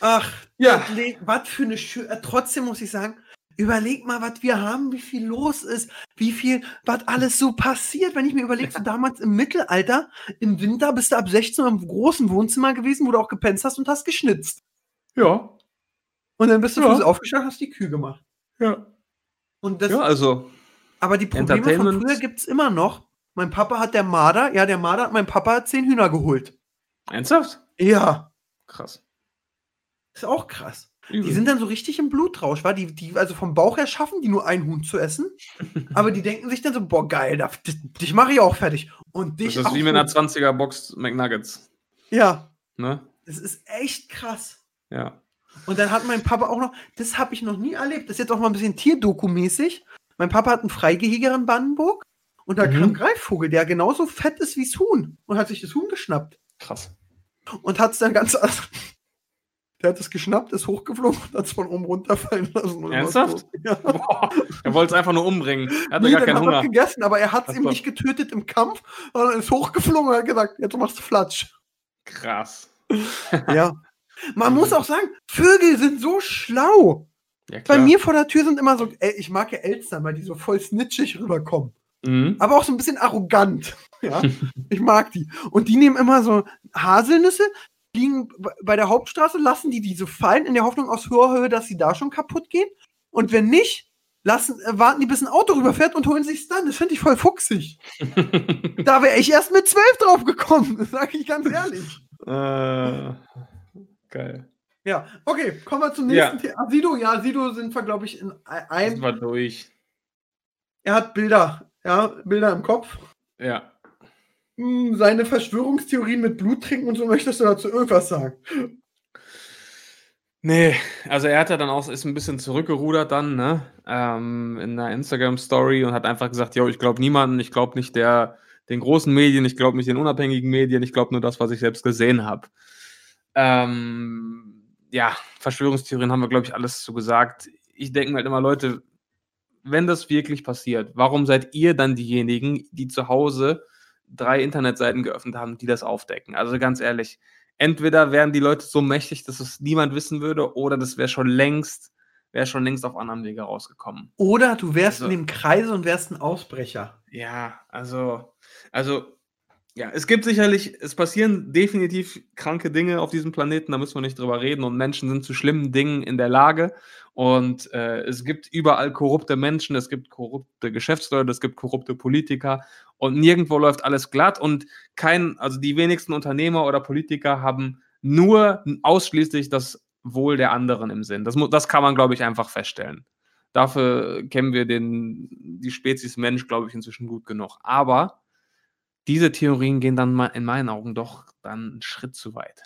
Ach, Ja. was für eine schöne. Äh, trotzdem muss ich sagen, überleg mal, was wir haben, wie viel los ist, wie viel, was alles so passiert. Wenn ich mir überlege, so damals im Mittelalter, im Winter bist du ab 16 im großen Wohnzimmer gewesen, wo du auch gepennt hast und hast geschnitzt. Ja. Und dann bist du Ja. aufgestanden, hast die Kühe gemacht. Ja. Und das, Ja, also. aber die Probleme von früher gibt es immer noch. Mein Papa hat der Marder, ja, der Marder hat mein Papa zehn Hühner geholt. Ernsthaft? Ja, Krass. ist auch krass. Die sind dann so richtig im Blutrausch, war die, die also vom Bauch her schaffen, die nur ein Huhn zu essen. aber die denken sich dann so, boah, geil, da, dich, mache ich auch fertig. Und dich das ist wie mit einer 20er Box McNuggets. ja, Ne? das ist echt krass. Ja. Und dann hat mein Papa auch noch, das habe ich noch nie erlebt, das ist jetzt auch mal ein bisschen Tierdoku-mäßig. Mein Papa hat einen Freigehege in Brandenburg und da Mhm. kam ein Greifvogel, der genauso fett ist wie das Huhn und hat sich das Huhn geschnappt Krass. und hat es dann ganz. Der hat es geschnappt, ist hochgeflogen und hat es von oben runterfallen lassen. Ernsthaft? Ja. Boah, er wollte es einfach nur umbringen. Er hatte Nee, gar keinen hat er Hunger. gegessen, aber er hat es ihm nicht getötet im Kampf, sondern ist hochgeflogen und hat gesagt, jetzt machst du Flatsch. Krass. Ja. Man muss auch sagen, Vögel sind so schlau. Ja, Bei mir vor der Tür sind immer so, ey, ich mag ja Elstern, weil die so voll snitchig rüberkommen. Mhm. Aber auch so ein bisschen arrogant. Ja, ich mag die. Und die nehmen immer so Haselnüsse, liegen bei der Hauptstraße, lassen die die so fallen, in der Hoffnung aus hoher Höhe, dass sie da schon kaputt gehen. Und wenn nicht, lassen, äh, warten die, bis ein Auto rüberfährt und holen sich's dann. Das finde ich voll fuchsig. Da wäre ich erst mit zwölf drauf gekommen, sage ich ganz ehrlich. äh, geil. Ja, okay, kommen wir zum Ja. nächsten Thema. Sido, ja, Sido sind wir, glaube ich, in Sind ein. wir durch. Er hat Bilder, ja, Bilder im Kopf. Ja. Hm, Seine Verschwörungstheorien mit Blut trinken und so, möchtest du dazu irgendwas sagen? Nee, also er hat ja dann auch, ist ein bisschen zurückgerudert dann, ne? Ähm, in einer Instagram-Story und hat einfach gesagt, yo, ich glaube niemanden, ich glaube nicht der, den großen Medien, ich glaube nicht den unabhängigen Medien, ich glaube nur das, was ich selbst gesehen habe. Ähm, ja, Verschwörungstheorien haben wir, glaube ich, alles zu gesagt. Ich denke mir halt immer, Leute, wenn das wirklich passiert, warum seid ihr dann diejenigen, die zu Hause drei Internetseiten geöffnet haben, die das aufdecken? Also ganz ehrlich, entweder wären die Leute so mächtig, dass es niemand wissen würde, oder das wäre schon längst, wäre schon längst auf anderem Wege rausgekommen. Oder du wärst Also- in dem Kreise und wärst ein Ausbrecher. Ja, also, also Ja, es gibt sicherlich, es passieren definitiv kranke Dinge auf diesem Planeten, da müssen wir nicht drüber reden. Und Menschen sind zu schlimmen Dingen in der Lage. Und äh, es gibt überall korrupte Menschen, es gibt korrupte Geschäftsleute, es gibt korrupte Politiker und nirgendwo läuft alles glatt. Und kein, also die wenigsten Unternehmer oder Politiker haben nur ausschließlich das Wohl der anderen im Sinn. Das, das kann man, glaube ich, einfach feststellen. Dafür kennen wir den, die Spezies Mensch, glaube ich, inzwischen gut genug. Aber diese Theorien gehen dann mal in meinen Augen doch dann einen Schritt zu weit.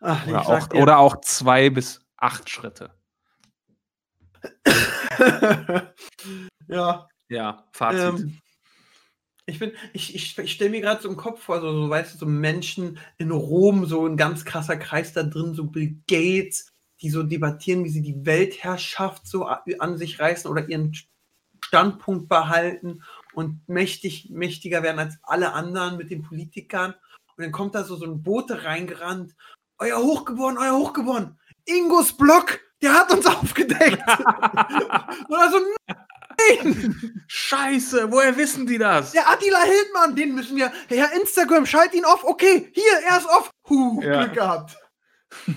Ach, Oder auch, dir. oder auch zwei bis acht Schritte. ja. Ja, Fazit. Ähm, ich bin, ich, ich, ich stelle mir gerade so im Kopf vor, so, so, weißt du, so Menschen in Rom, so ein ganz krasser Kreis da drin, so Bill Gates, die so debattieren, wie sie die Weltherrschaft so an sich reißen oder ihren Standpunkt behalten und mächtig, mächtiger werden als alle anderen mit den Politikern. Und dann kommt da so, so ein Bote reingerannt. Euer Hochgeboren, euer Hochgeboren. Ingos Block, der hat uns aufgedeckt. oder so, nein! Scheiße, woher wissen die das? Der Attila Hildmann, den müssen wir. Herr Instagram, schalt ihn auf. Okay, hier, er ist off. Huh, Ja. Glück gehabt.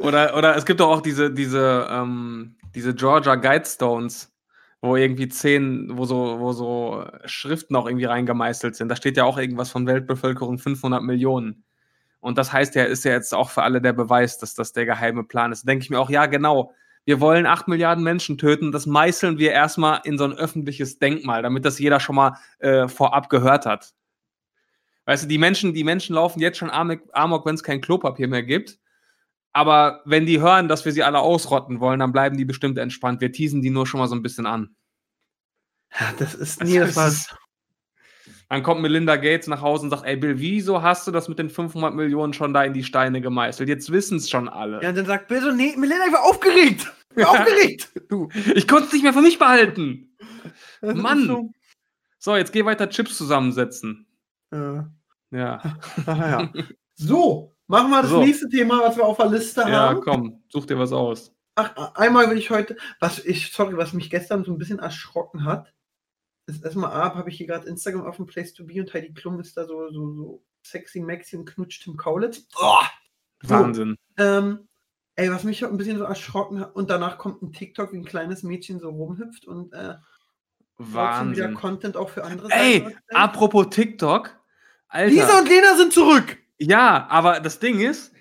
Oder, oder es gibt doch auch diese, diese, ähm, diese Georgia Guidestones, wo irgendwie zehn, wo so, wo so Schriften auch irgendwie reingemeißelt sind. Da steht ja auch irgendwas von Weltbevölkerung 500 Millionen. Und das heißt ja, ist ja jetzt auch für alle der Beweis, dass das der geheime Plan ist. Da denke ich mir auch, ja, genau. Wir wollen 8 Milliarden Menschen töten. Das meißeln wir erstmal in so ein öffentliches Denkmal, damit das jeder schon mal äh, vorab gehört hat. Weißt du, die Menschen, die Menschen laufen jetzt schon amok, wenn es kein Klopapier mehr gibt. Aber wenn die hören, dass wir sie alle ausrotten wollen, dann bleiben die bestimmt entspannt. Wir teasen die nur schon mal so ein bisschen an. Ja, das ist nie das es was. Dann kommt Melinda Gates nach Hause und sagt, ey Bill, wieso hast du das mit den 500 Millionen schon da in die Steine gemeißelt? Jetzt wissen es schon alle. Ja, und dann sagt Bill so, nee, Melinda, ich war aufgeregt. Ich war Ja. aufgeregt. Du, ich konnte es nicht mehr für mich behalten. Mann. So, So, jetzt geh weiter Chips zusammensetzen. äh, Ja, aha, ja. so, machen wir das So. nächste Thema, was wir auf der Liste ja, haben. komm, such dir was aus. Ach, einmal will ich heute, was ich, sorry, was mich gestern so ein bisschen erschrocken hat, erstmal A, habe ich hier gerade Instagram auf dem Place to Be und Heidi Klum ist da so, so, so sexy Maxi und knutscht Tim Kaulitz. Oh, So. Wahnsinn. Ähm, ey, was mich ein bisschen so erschrocken hat, und danach kommt ein TikTok, wie ein kleines Mädchen so rumhüpft und äh, trotzdem wieder Wahnsinn. Content auch für andere Ey, erstellt. apropos TikTok. Alter. Lisa und Lena sind zurück! Ja, aber das Ding ist,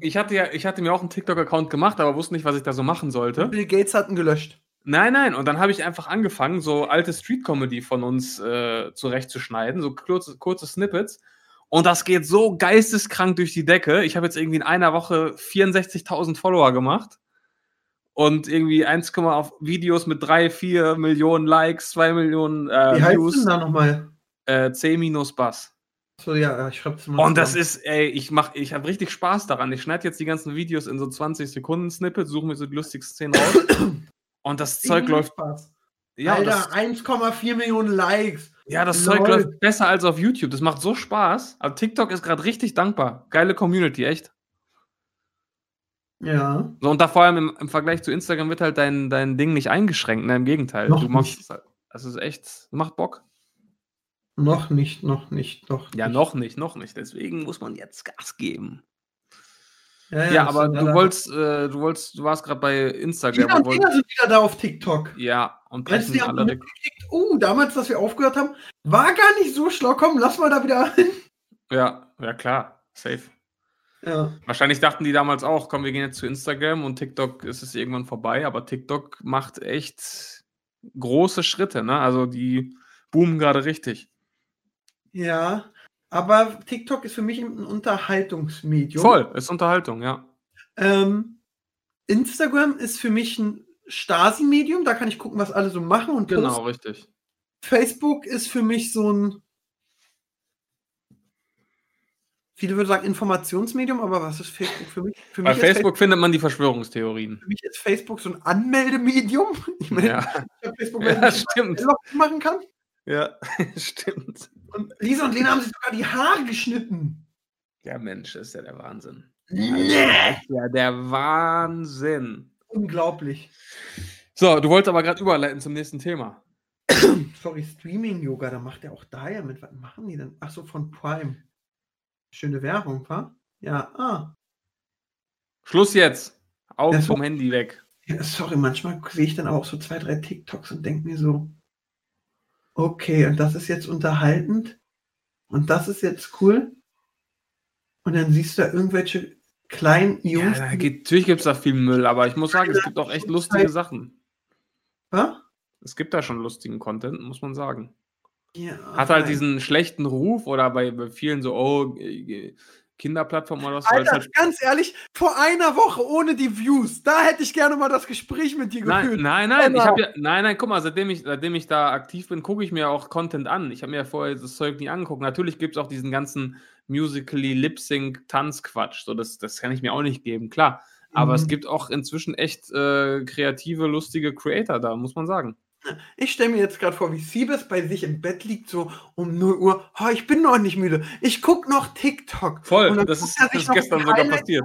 ich hatte ja, ich hatte mir auch einen TikTok-Account gemacht, aber wusste nicht, was ich da so machen sollte. Bill Gates hat ihn gelöscht. Nein, nein, und dann habe ich einfach angefangen, so alte Street-Comedy von uns äh, zurechtzuschneiden, so kurze, kurze Snippets. Und das geht so geisteskrank durch die Decke. Ich habe jetzt irgendwie in einer Woche 64.000 Follower gemacht. Und irgendwie 1, auf Videos mit 3, 4 Millionen Likes, 2 Millionen äh, Wie heißt Views. denn da nochmal? Äh, C minus Bass. So, ja, ich schreib's mal. Und das ist, ey, ich mach, ich habe richtig Spaß daran. Ich schneide jetzt die ganzen Videos in so 20 Sekunden Snippets, suche mir so die lustigsten Szenen raus. Und das Zeug läuft. Ja, Alter, das, 1,4 Millionen Likes. ja, das lol. Zeug läuft besser als auf YouTube. Das macht so Spaß. Also TikTok ist gerade richtig dankbar. Geile Community, echt. Ja. So, und da vor allem im, im Vergleich zu Instagram wird halt dein, dein Ding nicht eingeschränkt. Nein, im Gegenteil. Noch du machst, nicht. das ist echt, macht Bock. Noch nicht, noch nicht, noch Ja, nicht. noch nicht, noch nicht. Deswegen muss man jetzt Gas geben. Ja, Ja, aber du wolltest, äh, du wolltest, du warst gerade bei Instagram. Lisa und wolltest, sind wieder da auf TikTok. ja, und brechen die haben weg. mitgekriegt, oh, damals, dass wir aufgehört haben, war gar nicht so schlau. Komm, lass mal da wieder hin. Ja, ja klar, safe. Ja. Wahrscheinlich dachten die damals auch, komm, wir gehen jetzt zu Instagram und TikTok ist es irgendwann vorbei, aber TikTok macht echt große Schritte, ne? Also die boomen gerade richtig. ja, aber TikTok ist für mich ein Unterhaltungsmedium. Voll, ist Unterhaltung, ja. Ähm, Instagram ist für mich ein Stasi-Medium, da kann ich gucken, was alle so machen und Genau, posten. richtig. Facebook ist für mich so ein, viele würden sagen Informationsmedium, aber was ist Facebook für mich? Für Bei mich, Facebook findet man die Verschwörungstheorien. Für mich ist Facebook so ein Anmeldemedium. Ich meine, Ja, Facebook, ja stimmt. machen kann. Ja, stimmt. Und Lisa und Lena haben sich sogar die Haare geschnitten. Ja, Mensch, ist ja der Wahnsinn. Nee. Ist ja der Wahnsinn. Unglaublich. So, du wolltest aber gerade überleiten zum nächsten Thema. sorry, Streaming-Yoga, da macht er auch da ja mit. Was machen die denn? Ach so, von Prime. Schöne Werbung, wa? Ja, ah. Schluss jetzt. Augen Ja, vom Handy weg. Ja, sorry, manchmal sehe ich dann auch so zwei, drei TikToks und denke mir so, okay, und das ist jetzt unterhaltend und das ist jetzt cool. Und dann siehst du da irgendwelche kleinen Ja, Jungs. da geht, natürlich gibt es da viel Müll, aber ich muss sagen, es gibt auch echt lustige Sachen. Was? Es gibt da schon lustigen Content, muss man sagen. Ja, Hat halt nein. diesen schlechten Ruf oder bei, bei vielen so, oh, Kinderplattform oder was. es Alter, halt, ganz ehrlich, vor einer Woche ohne die Views, da hätte ich gerne mal das Gespräch mit dir nein, geführt. nein, nein, ja, nein, nein, guck mal, seitdem ich, seitdem ich da aktiv bin, gucke ich mir auch Content an. Ich habe mir ja vorher das Zeug nie angeguckt. Natürlich gibt es auch diesen ganzen Musically Lip-Sync-Tanzquatsch. So, das, das kann ich mir auch nicht geben, klar. Aber es Mhm. gibt auch inzwischen echt äh, kreative, lustige Creator da, muss man sagen. Ich stelle mir jetzt gerade vor, wie Siebes bei sich im Bett liegt, so um 0 Uhr. Oh, ich bin noch nicht müde. Ich gucke noch TikTok. Voll, das ist- das ist gestern sogar passiert.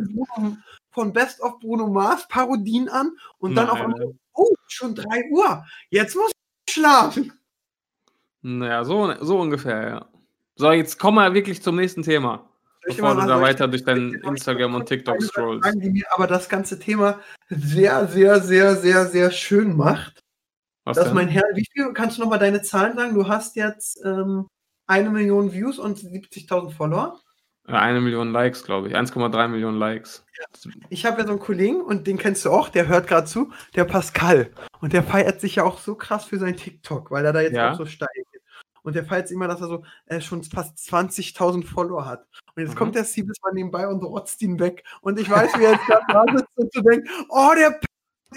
von Best of Bruno Mars Parodien an und dann auf Nein. einmal, oh, schon 3 Uhr. Jetzt muss ich schlafen. Naja, so, so ungefähr, ja. So, jetzt kommen wir wirklich zum nächsten Thema. Bevor mal- du da weiter durch dein mal Instagram und TikTok scrollst. sagen, die mir aber das ganze Thema sehr, sehr, sehr, sehr, sehr schön macht. Was dass denn? mein Herr, wie viel kannst du noch mal deine Zahlen sagen? Du hast jetzt ähm, eine Million Views und 70.000 Follower. Äh, Eine Million Likes, glaube ich. 1,3 Millionen Likes. Ich habe ja so einen Kollegen und den kennst du auch, der hört gerade zu, der Pascal. Und der feiert sich ja auch so krass für sein TikTok, weil er da jetzt Ja. auch so steil geht. Und der feiert sich immer, dass er so äh, schon fast 20.000 Follower hat. Und jetzt Mhm. kommt der Siebes mal nebenbei und rotzt ihn weg. Und ich weiß, wie er jetzt gerade da sitzt und so denkt, oh, der P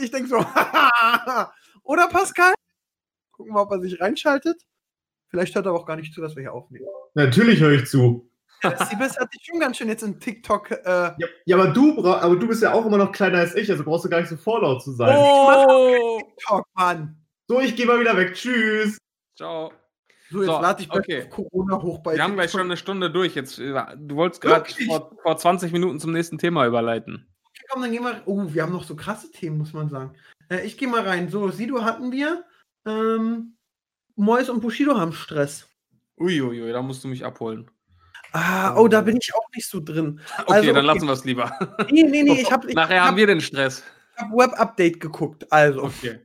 Ich denke so, oder Pascal? Gucken wir, ob er sich reinschaltet. Vielleicht hört er aber auch gar nicht zu, dass wir hier aufnehmen. Natürlich höre ich zu. Der Siebes hat sich schon ganz schön jetzt in TikTok. Äh, Ja, ja aber, du bra aber du bist ja auch immer noch kleiner als ich, also brauchst du gar nicht so vorlaut zu sein. Oh! TikTok, Mann. So, ich gehe mal wieder weg. Tschüss. Ciao. So, jetzt So, lade ich bei okay. Corona hoch bei Wir haben gleich TikTok. schon eine Stunde durch. Jetzt, äh, du wolltest gerade vor, vor 20 Minuten zum nächsten Thema überleiten. Okay, komm, dann gehen wir. Oh, wir haben noch so krasse Themen, muss man sagen. Äh, ich gehe mal rein. So, Sido hatten wir. Ähm, Mois und Bushido haben Stress. Uiuiui, da musst du mich abholen. Ah, oh, da bin ich auch nicht so drin. Okay, Also, dann okay. lassen wir es lieber. Nee, nee, nee, ich habe ich Nachher haben hab, wir den Stress. hab Web-Update geguckt. Also, Okay.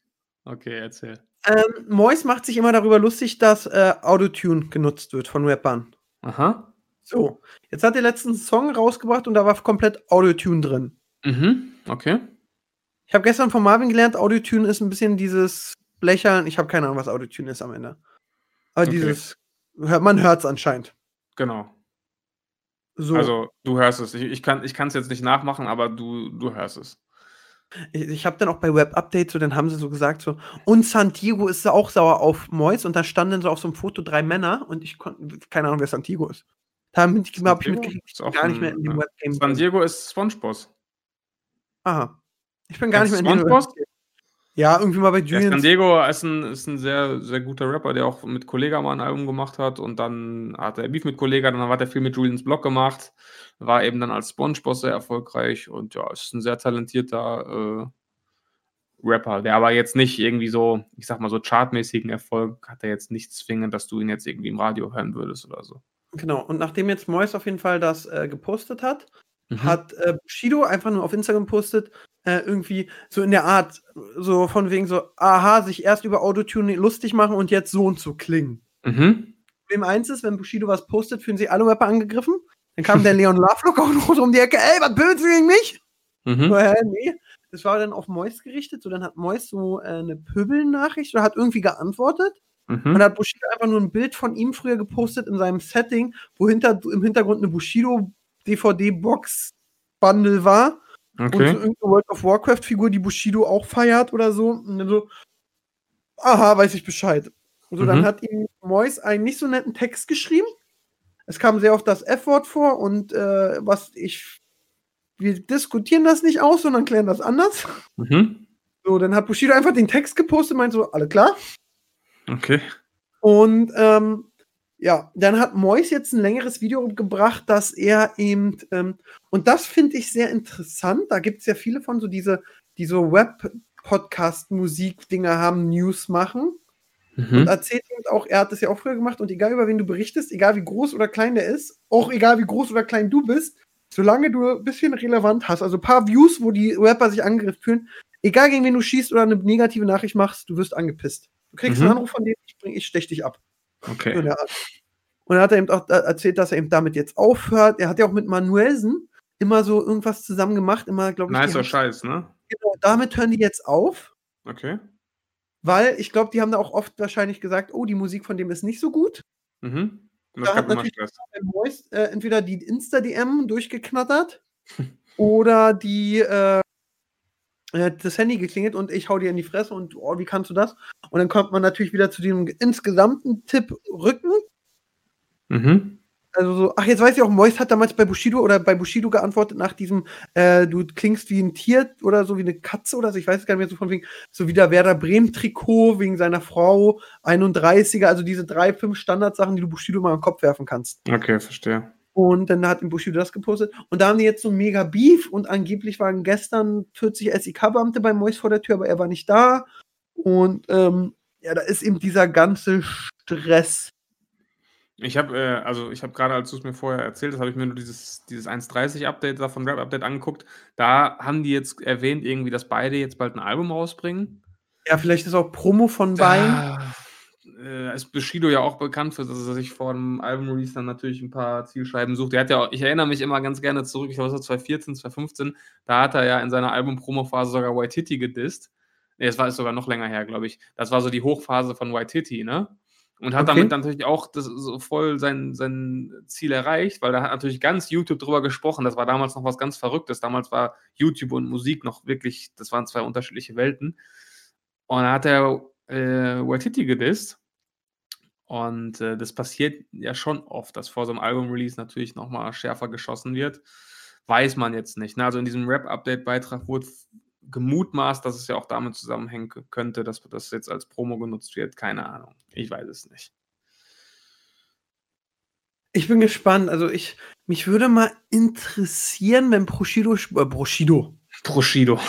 Okay, erzähl. ähm, Mois macht sich immer darüber lustig, dass äh, Autotune genutzt wird von Rappern. Aha. So, jetzt hat er letzten Song rausgebracht und da war komplett Autotune drin. Mhm. Okay. Ich habe gestern von Marvin gelernt, Autotune ist ein bisschen dieses Blechern. Ich habe keine Ahnung, was Autotune ist am Ende. Aber Okay. dieses, man hört es anscheinend. Genau. So, Also, du hörst es. Ich, ich kann es jetzt nicht nachmachen, aber du, du hörst es. ich, ich habe dann auch bei Web Update so, dann haben sie so gesagt so, und San Diego ist auch sauer auf Mois und da standen so auf so einem Foto drei Männer und ich konnte, keine Ahnung, wer San Diego ist. Da habe ich, hab ich mitgekriegt, gar nicht mehr in dem ja. Webgame. San. Diego ist SpongeBoss. Aha. Ich bin gar nicht mehr Kennst in SpongeBob? Ja, irgendwie mal bei Ja, San Julian. Diego ist ein, ist ein sehr, sehr guter Rapper, der auch mit Kollega mal ein Album gemacht hat und dann hat er Beef mit Kollega, dann hat er viel mit Julians Blog gemacht, war eben dann als Spongeboss sehr erfolgreich und ja, ist ein sehr talentierter äh, Rapper, der aber jetzt nicht irgendwie so, ich sag mal so chartmäßigen Erfolg hat er jetzt nicht zwingend, dass du ihn jetzt irgendwie im Radio hören würdest oder so. Genau, und nachdem jetzt Mois auf jeden Fall das äh, gepostet hat, Mhm. hat äh, Bushido einfach nur auf Instagram gepostet, äh, irgendwie so in der Art, so von wegen so, aha, sich erst über Autotune lustig machen und jetzt so und so klingen. Mhm. Problem eins ist, wenn Bushido was postet, fühlen sich alle Rapper angegriffen. Dann kam der Leon Lovelock auch noch um die Ecke, ey, was böse gegen mich? Mhm. So, hä, nee. Das war dann auf Mois gerichtet, so dann hat Mois so äh, eine Pöbelnachricht oder hat irgendwie geantwortet. Und Mhm. dann hat Bushido einfach nur ein Bild von ihm früher gepostet in seinem Setting, wo hinter, im Hintergrund eine Bushido DVD-Box-Bundle war. Und so Okay. irgendeine World of Warcraft-Figur, die Bushido auch feiert oder so. Und dann so, aha, weiß ich Bescheid. So, Mhm. dann hat ihm Mois einen nicht so netten Text geschrieben. Es kam sehr oft das F-Wort vor und äh, was ich. Wir diskutieren das nicht aus, sondern klären das anders. Mhm. So, dann hat Bushido einfach den Text gepostet, meint so, alle klar. Okay. Und ähm, ja, dann hat Mois jetzt ein längeres Video gebracht, dass er eben, ähm, und das finde ich sehr interessant, da gibt es ja viele von so diese, die so Web-Podcast-Musik-Dinger haben, News machen. und Mhm. erzählt ihm auch, er hat das ja auch früher gemacht und egal über wen du berichtest, egal wie groß oder klein der ist, auch egal wie groß oder klein du bist, solange du ein bisschen relevant hast, also ein paar Views, wo die Rapper sich angegriffen fühlen, egal gegen wen du schießt oder eine negative Nachricht machst, du wirst angepisst. Du kriegst Mhm. einen Anruf von denen, ich, bring, ich stech dich ab. Okay. der Art. Und er hat er eben auch äh, erzählt, dass er eben damit jetzt aufhört. Er hat ja auch mit Manuelsen immer so irgendwas zusammen gemacht, immer, glaube ich, Nicer Scheiß, ne? genau, damit hören die jetzt auf. Okay. Weil ich glaube, die haben da auch oft wahrscheinlich gesagt, oh, die Musik von dem ist nicht so gut. Mhm. Und Da hat natürlich- Moist äh, entweder die Insta-DM durchgeknattert oder die äh, das Handy geklingelt und ich hau dir in die Fresse und oh, wie kannst du das? Und dann kommt man natürlich wieder zu dem insgesamten Tipp Rücken. Mhm. Also so, ach, jetzt weiß ich auch, Moist hat damals bei Bushido oder bei Bushido geantwortet nach diesem, äh, du klingst wie ein Tier oder so wie eine Katze oder so, ich weiß es gar nicht mehr so von wegen, so wie der Werder Bremen-Trikot wegen seiner Frau, 31er, also diese drei, fünf Standardsachen, die du Bushido mal im Kopf werfen kannst. Okay, verstehe. Und dann hat Bushido das gepostet. Und da haben die jetzt so ein mega Beef und angeblich waren gestern 40 SIK-Beamte bei Mois vor der Tür, aber er war nicht da. Und ähm, ja, da ist eben dieser ganze Stress. Ich habe, äh, also ich habe gerade, als du es mir vorher erzählt hast, habe ich mir nur dieses, dieses 1.30-Update da von Rap Update angeguckt. Da haben die jetzt erwähnt, irgendwie, dass beide jetzt bald ein Album rausbringen. Ja, vielleicht ist auch Promo von beiden. Ah, äh, ist Bushido ja auch bekannt für, dass er sich vor dem Album-Release dann natürlich ein paar Zielscheiben sucht. Der hat ja auch, ich erinnere mich immer ganz gerne zurück, ich glaube, es war 2014, 2015, da hat er ja in seiner Album-Promo-Phase sogar White Titty gedisst. Nee, es war ist sogar noch länger her, glaube ich. Das war so die Hochphase von White Titty, ne? Und hat Okay. damit dann natürlich auch das so voll sein, sein Ziel erreicht, weil da hat natürlich ganz YouTube drüber gesprochen. Das war damals noch was ganz Verrücktes. Damals war YouTube und Musik noch wirklich, das waren zwei unterschiedliche Welten. Und dann hat er äh, Waititi gedisst. Und äh, das passiert ja schon oft, dass vor so einem Album-Release natürlich nochmal schärfer geschossen wird. Weiß man jetzt nicht. Ne? Also in diesem Rap-Update-Beitrag wurde gemutmaßt, dass es ja auch damit zusammenhängen könnte, dass das jetzt als Promo genutzt wird. Keine Ahnung. Ich weiß es nicht. Ich bin gespannt. Also ich, mich würde mal interessieren, wenn sch- äh, Bushido, Proshido.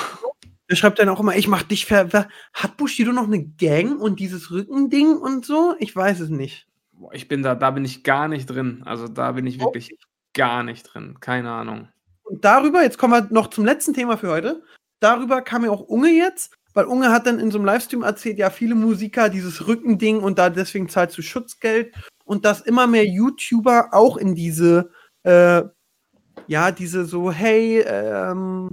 Der schreibt dann auch immer, ich mach dich ver, ver hat Bushido noch eine Gang und dieses Rückending und so? Ich weiß es nicht. Boah, Ich bin da, da bin ich gar nicht drin. Also da bin ich wirklich gar nicht drin. Keine Ahnung. Und darüber, jetzt kommen wir noch zum letzten Thema für heute. Darüber kam ja auch Unge jetzt, weil Unge hat dann in so einem Livestream erzählt, ja, viele Musiker dieses Rückending und da deswegen zahlst du Schutzgeld und dass immer mehr YouTuber auch in diese, äh, ja, diese so, hey, ähm,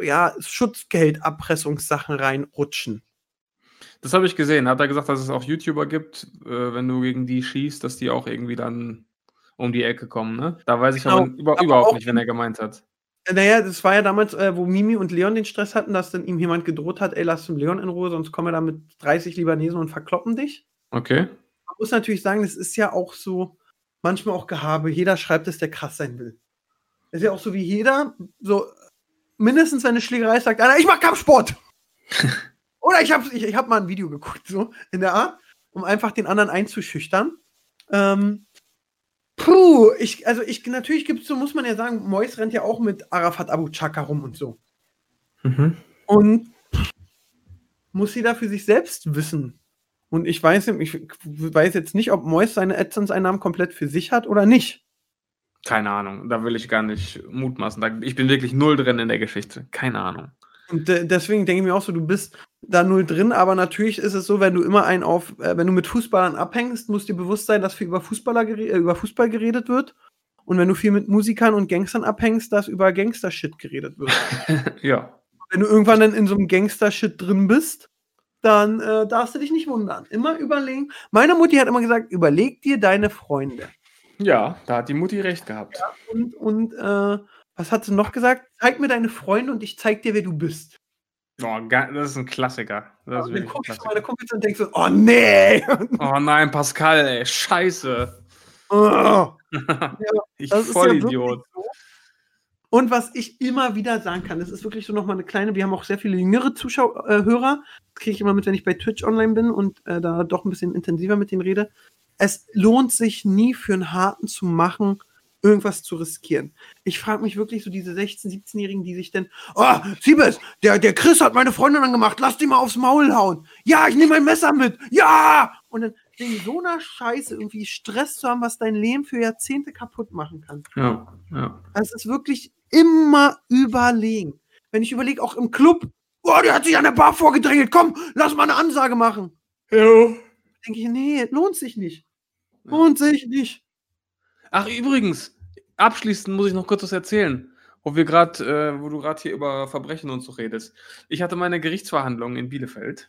ja, Schutzgeldabpressungssachen reinrutschen. Das habe ich gesehen. Hat er gesagt, dass es auch YouTuber gibt, äh, wenn du gegen die schießt, dass die auch irgendwie dann um die Ecke kommen, ne? Da weiß ich Genau, aber über, aber überhaupt nicht, wenn er gemeint hat. Naja, das war ja damals, äh, wo Mimi und Leon den Stress hatten, dass dann ihm jemand gedroht hat, ey, lass den Leon in Ruhe, sonst kommen wir da mit 30 Libanesen und verkloppen dich. Okay. man muss natürlich sagen, das ist ja auch so, manchmal auch Gehabe. Jeder schreibt es, der krass sein will. Das ist ja auch so wie jeder, so mindestens wenn eine Schlägerei sagt einer, ich mach Kampfsport. Oder ich habe ich, ich hab mal ein Video geguckt, so in der Art, um einfach den anderen einzuschüchtern. Ähm, puh, ich, also ich, natürlich gibt es so, muss man ja sagen, Mois rennt ja auch mit Arafat Abu Chaka rum und so. Mhm. Und muss sie da für sich selbst wissen. Und ich weiß, ich weiß jetzt nicht, ob Mois seine AdSense-Einnahmen komplett für sich hat oder nicht. Keine Ahnung. Da will ich gar nicht mutmaßen. Ich bin wirklich null drin in der Geschichte. Keine Ahnung. Und de deswegen denke ich mir auch so, du bist da null drin, aber natürlich ist es so, wenn du immer einen auf, äh, wenn du mit Fußballern abhängst, muss dir bewusst sein, dass viel über, Fußballer äh, über Fußball geredet wird. Und wenn du viel mit Musikern und Gangstern abhängst, dass über Gangster-Shit geredet wird. ja. wenn du irgendwann dann in so einem Gangster-Shit drin bist, dann äh, darfst du dich nicht wundern. Immer überlegen. Meine Mutti hat immer gesagt, überleg dir deine Freunde. Ja, da hat die Mutti recht gehabt. Und, und äh, was hat sie noch gesagt? Zeig mir deine Freunde und ich zeig dir, wer du bist. Oh, das ist ein Klassiker. Das ist und dann guckst du meine. Kumpels und denkst so, oh nee! Oh nein, Pascal, ey, scheiße. Oh, ich ja Vollidiot. wirklich so. Und was ich immer wieder sagen kann, das ist wirklich so nochmal eine kleine, wir haben auch sehr viele jüngere Zuschauer, äh, Hörer. Das kriege ich immer mit, wenn ich bei Twitch online bin und äh, da doch ein bisschen intensiver mit denen rede. Es lohnt sich nie für einen Harten zu machen, irgendwas zu riskieren. Ich frage mich wirklich so diese 16-, 17-Jährigen, die sich denn, oh, Siebes, der, der Chris hat meine Freundin angemacht, lass die mal aufs Maul hauen. Ja, ich nehme mein Messer mit. Ja! Und dann wegen so einer Scheiße irgendwie Stress zu haben, was dein Leben für Jahrzehnte kaputt machen kann. Ja, ja. Also es ist wirklich immer überlegen. Wenn ich überlege, auch im Club, oh, der hat sich an der Bar vorgedrängelt, komm, lass mal eine Ansage machen. ja. Denke ich, nee, lohnt sich nicht. Lohnt sich nicht. Ach, übrigens, abschließend muss ich noch kurz was erzählen, wo wir gerade, äh, wo du gerade hier über Verbrechen und so redest. Ich hatte meine Gerichtsverhandlung in Bielefeld.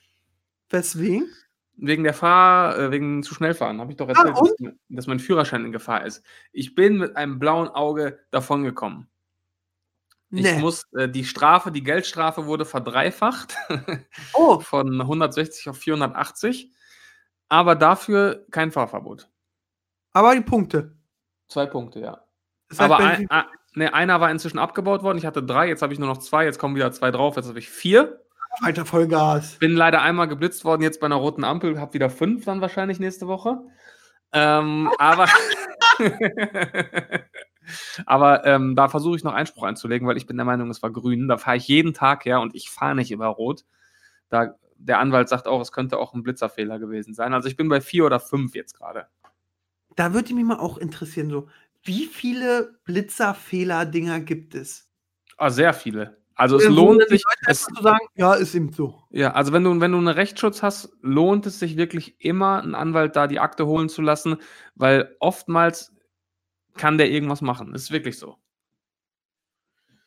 Weswegen? Wegen der Fahr, äh, wegen zu schnell fahren, habe ich doch erzählt, und? dass, dass mein Führerschein in Gefahr ist. Ich bin mit einem blauen Auge davongekommen. Ich Nee. muss, äh, die Strafe, die Geldstrafe wurde verdreifacht Oh, von 160 auf 480, aber dafür kein Fahrverbot. Aber die Punkte. Zwei Punkte, ja. Das heißt, Aber wenn ein, ein, ne, einer war inzwischen abgebaut worden. Ich hatte drei, jetzt habe ich nur noch zwei, jetzt kommen wieder zwei drauf, jetzt habe ich vier. Alter, Vollgas. Bin leider einmal geblitzt worden, jetzt bei einer roten Ampel, habe wieder fünf dann wahrscheinlich nächste Woche. Ähm, aber aber ähm, da versuche ich noch Einspruch einzulegen, weil ich bin der Meinung, es war grün. Da fahre ich jeden Tag her und ich fahre nicht über Rot. Da, der Anwalt sagt auch, es könnte auch ein Blitzerfehler gewesen sein. Also ich bin bei vier oder fünf jetzt gerade. Da würde mich mal auch interessieren, so, wie viele Blitzerfehler-Dinger gibt es? Ah, sehr viele. Also es lohnt sich. Es, zu sagen, ja, ist eben so. Ja, also wenn du, wenn du einen Rechtsschutz hast, lohnt es sich wirklich immer, einen Anwalt da die Akte holen zu lassen, weil oftmals kann der irgendwas machen. Das ist wirklich so.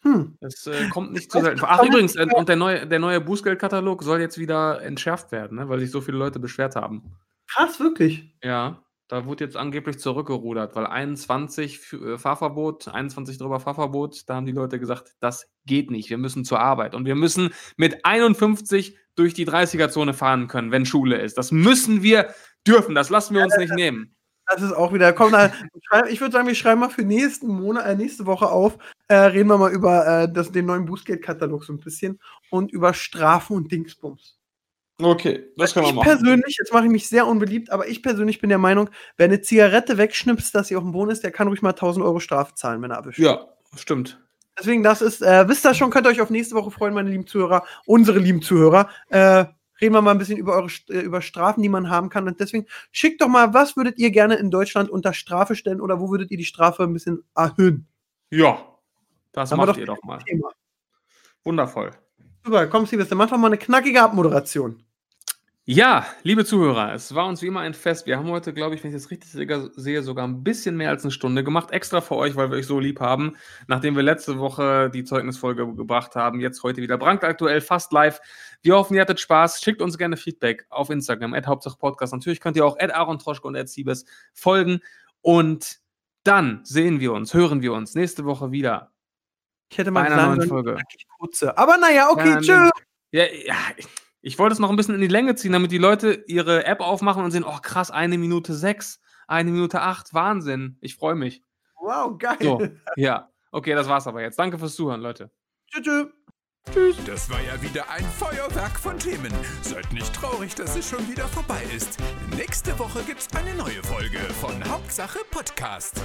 Hm. Das äh, kommt nicht zu selten. Ach, übrigens, äh, und der neue, der neue Bußgeldkatalog soll jetzt wieder entschärft werden, ne, weil sich so viele Leute beschwert haben. Krass, wirklich. Ja, da wurde jetzt angeblich zurückgerudert, weil 21 für, äh, Fahrverbot, 21 drüber Fahrverbot, da haben die Leute gesagt, das geht nicht, wir müssen zur Arbeit und wir müssen mit 51 durch die 30er-Zone fahren können, wenn Schule ist. Das müssen wir dürfen, das lassen wir uns nicht nehmen. Das ist auch wieder. Komm, da, ich würde sagen, wir schreiben mal für nächsten Monat, äh, nächste Woche auf. Äh, reden wir mal über äh, das, den neuen Bußgeldkatalog so ein bisschen und über Strafen und Dingsbums. Okay, das ich persönlich, jetzt mache ich mich sehr unbeliebt, aber ich persönlich bin der Meinung, wer eine Zigarette wegschnipst, dass sie auf dem Boden ist, der kann ruhig mal 1000 Euro Strafe zahlen, wenn er erwischt. Ja, stimmt. Deswegen, das ist, äh, wisst ihr schon, könnt ihr euch auf nächste Woche freuen, meine lieben Zuhörer, unsere lieben Zuhörer. Äh, reden wir mal ein bisschen über eure äh, über Strafen, die man haben kann. Und deswegen schickt doch mal, was würdet ihr gerne in Deutschland unter Strafe stellen oder wo würdet ihr die Strafe ein bisschen erhöhen? Ja, das wir macht doch ihr doch mal. Thema. Wundervoll. Super, komm, Silvester, mach doch mal eine knackige Abmoderation. Ja, liebe Zuhörer, es war uns wie immer ein Fest. Wir haben heute, glaube ich, wenn ich das richtig se- sehe, sogar ein bisschen mehr als eine Stunde gemacht. Extra für euch, weil wir euch so lieb haben. Nachdem wir letzte Woche die Zeugnisfolge gebracht haben, jetzt heute wieder brandaktuell, fast live. Wir hoffen, ihr hattet Spaß. Schickt uns gerne Feedback auf Instagram, at Hauptsache Podcast. Natürlich könnt ihr auch at Aaron Troschke und at Siebes folgen. Und dann sehen wir uns, hören wir uns nächste Woche wieder Ich hätte bei mal einer sagen neuen sollen, Folge. knackig kurze. Aber naja, okay, Ja, tschö. Ja, ja, ich- wollte es noch ein bisschen in die Länge ziehen, damit die Leute ihre App aufmachen und sehen, oh krass, eine Minute sechs, eine Minute acht, Wahnsinn. Ich freue mich. Wow, geil. So, ja. Okay, das war's aber jetzt. Danke fürs Zuhören, Leute. Tschö, tschö. Das war ja wieder ein Feuerwerk von Themen. Seid nicht traurig, dass es schon wieder vorbei ist. Nächste Woche gibt's eine neue Folge von Hauptsache Podcast.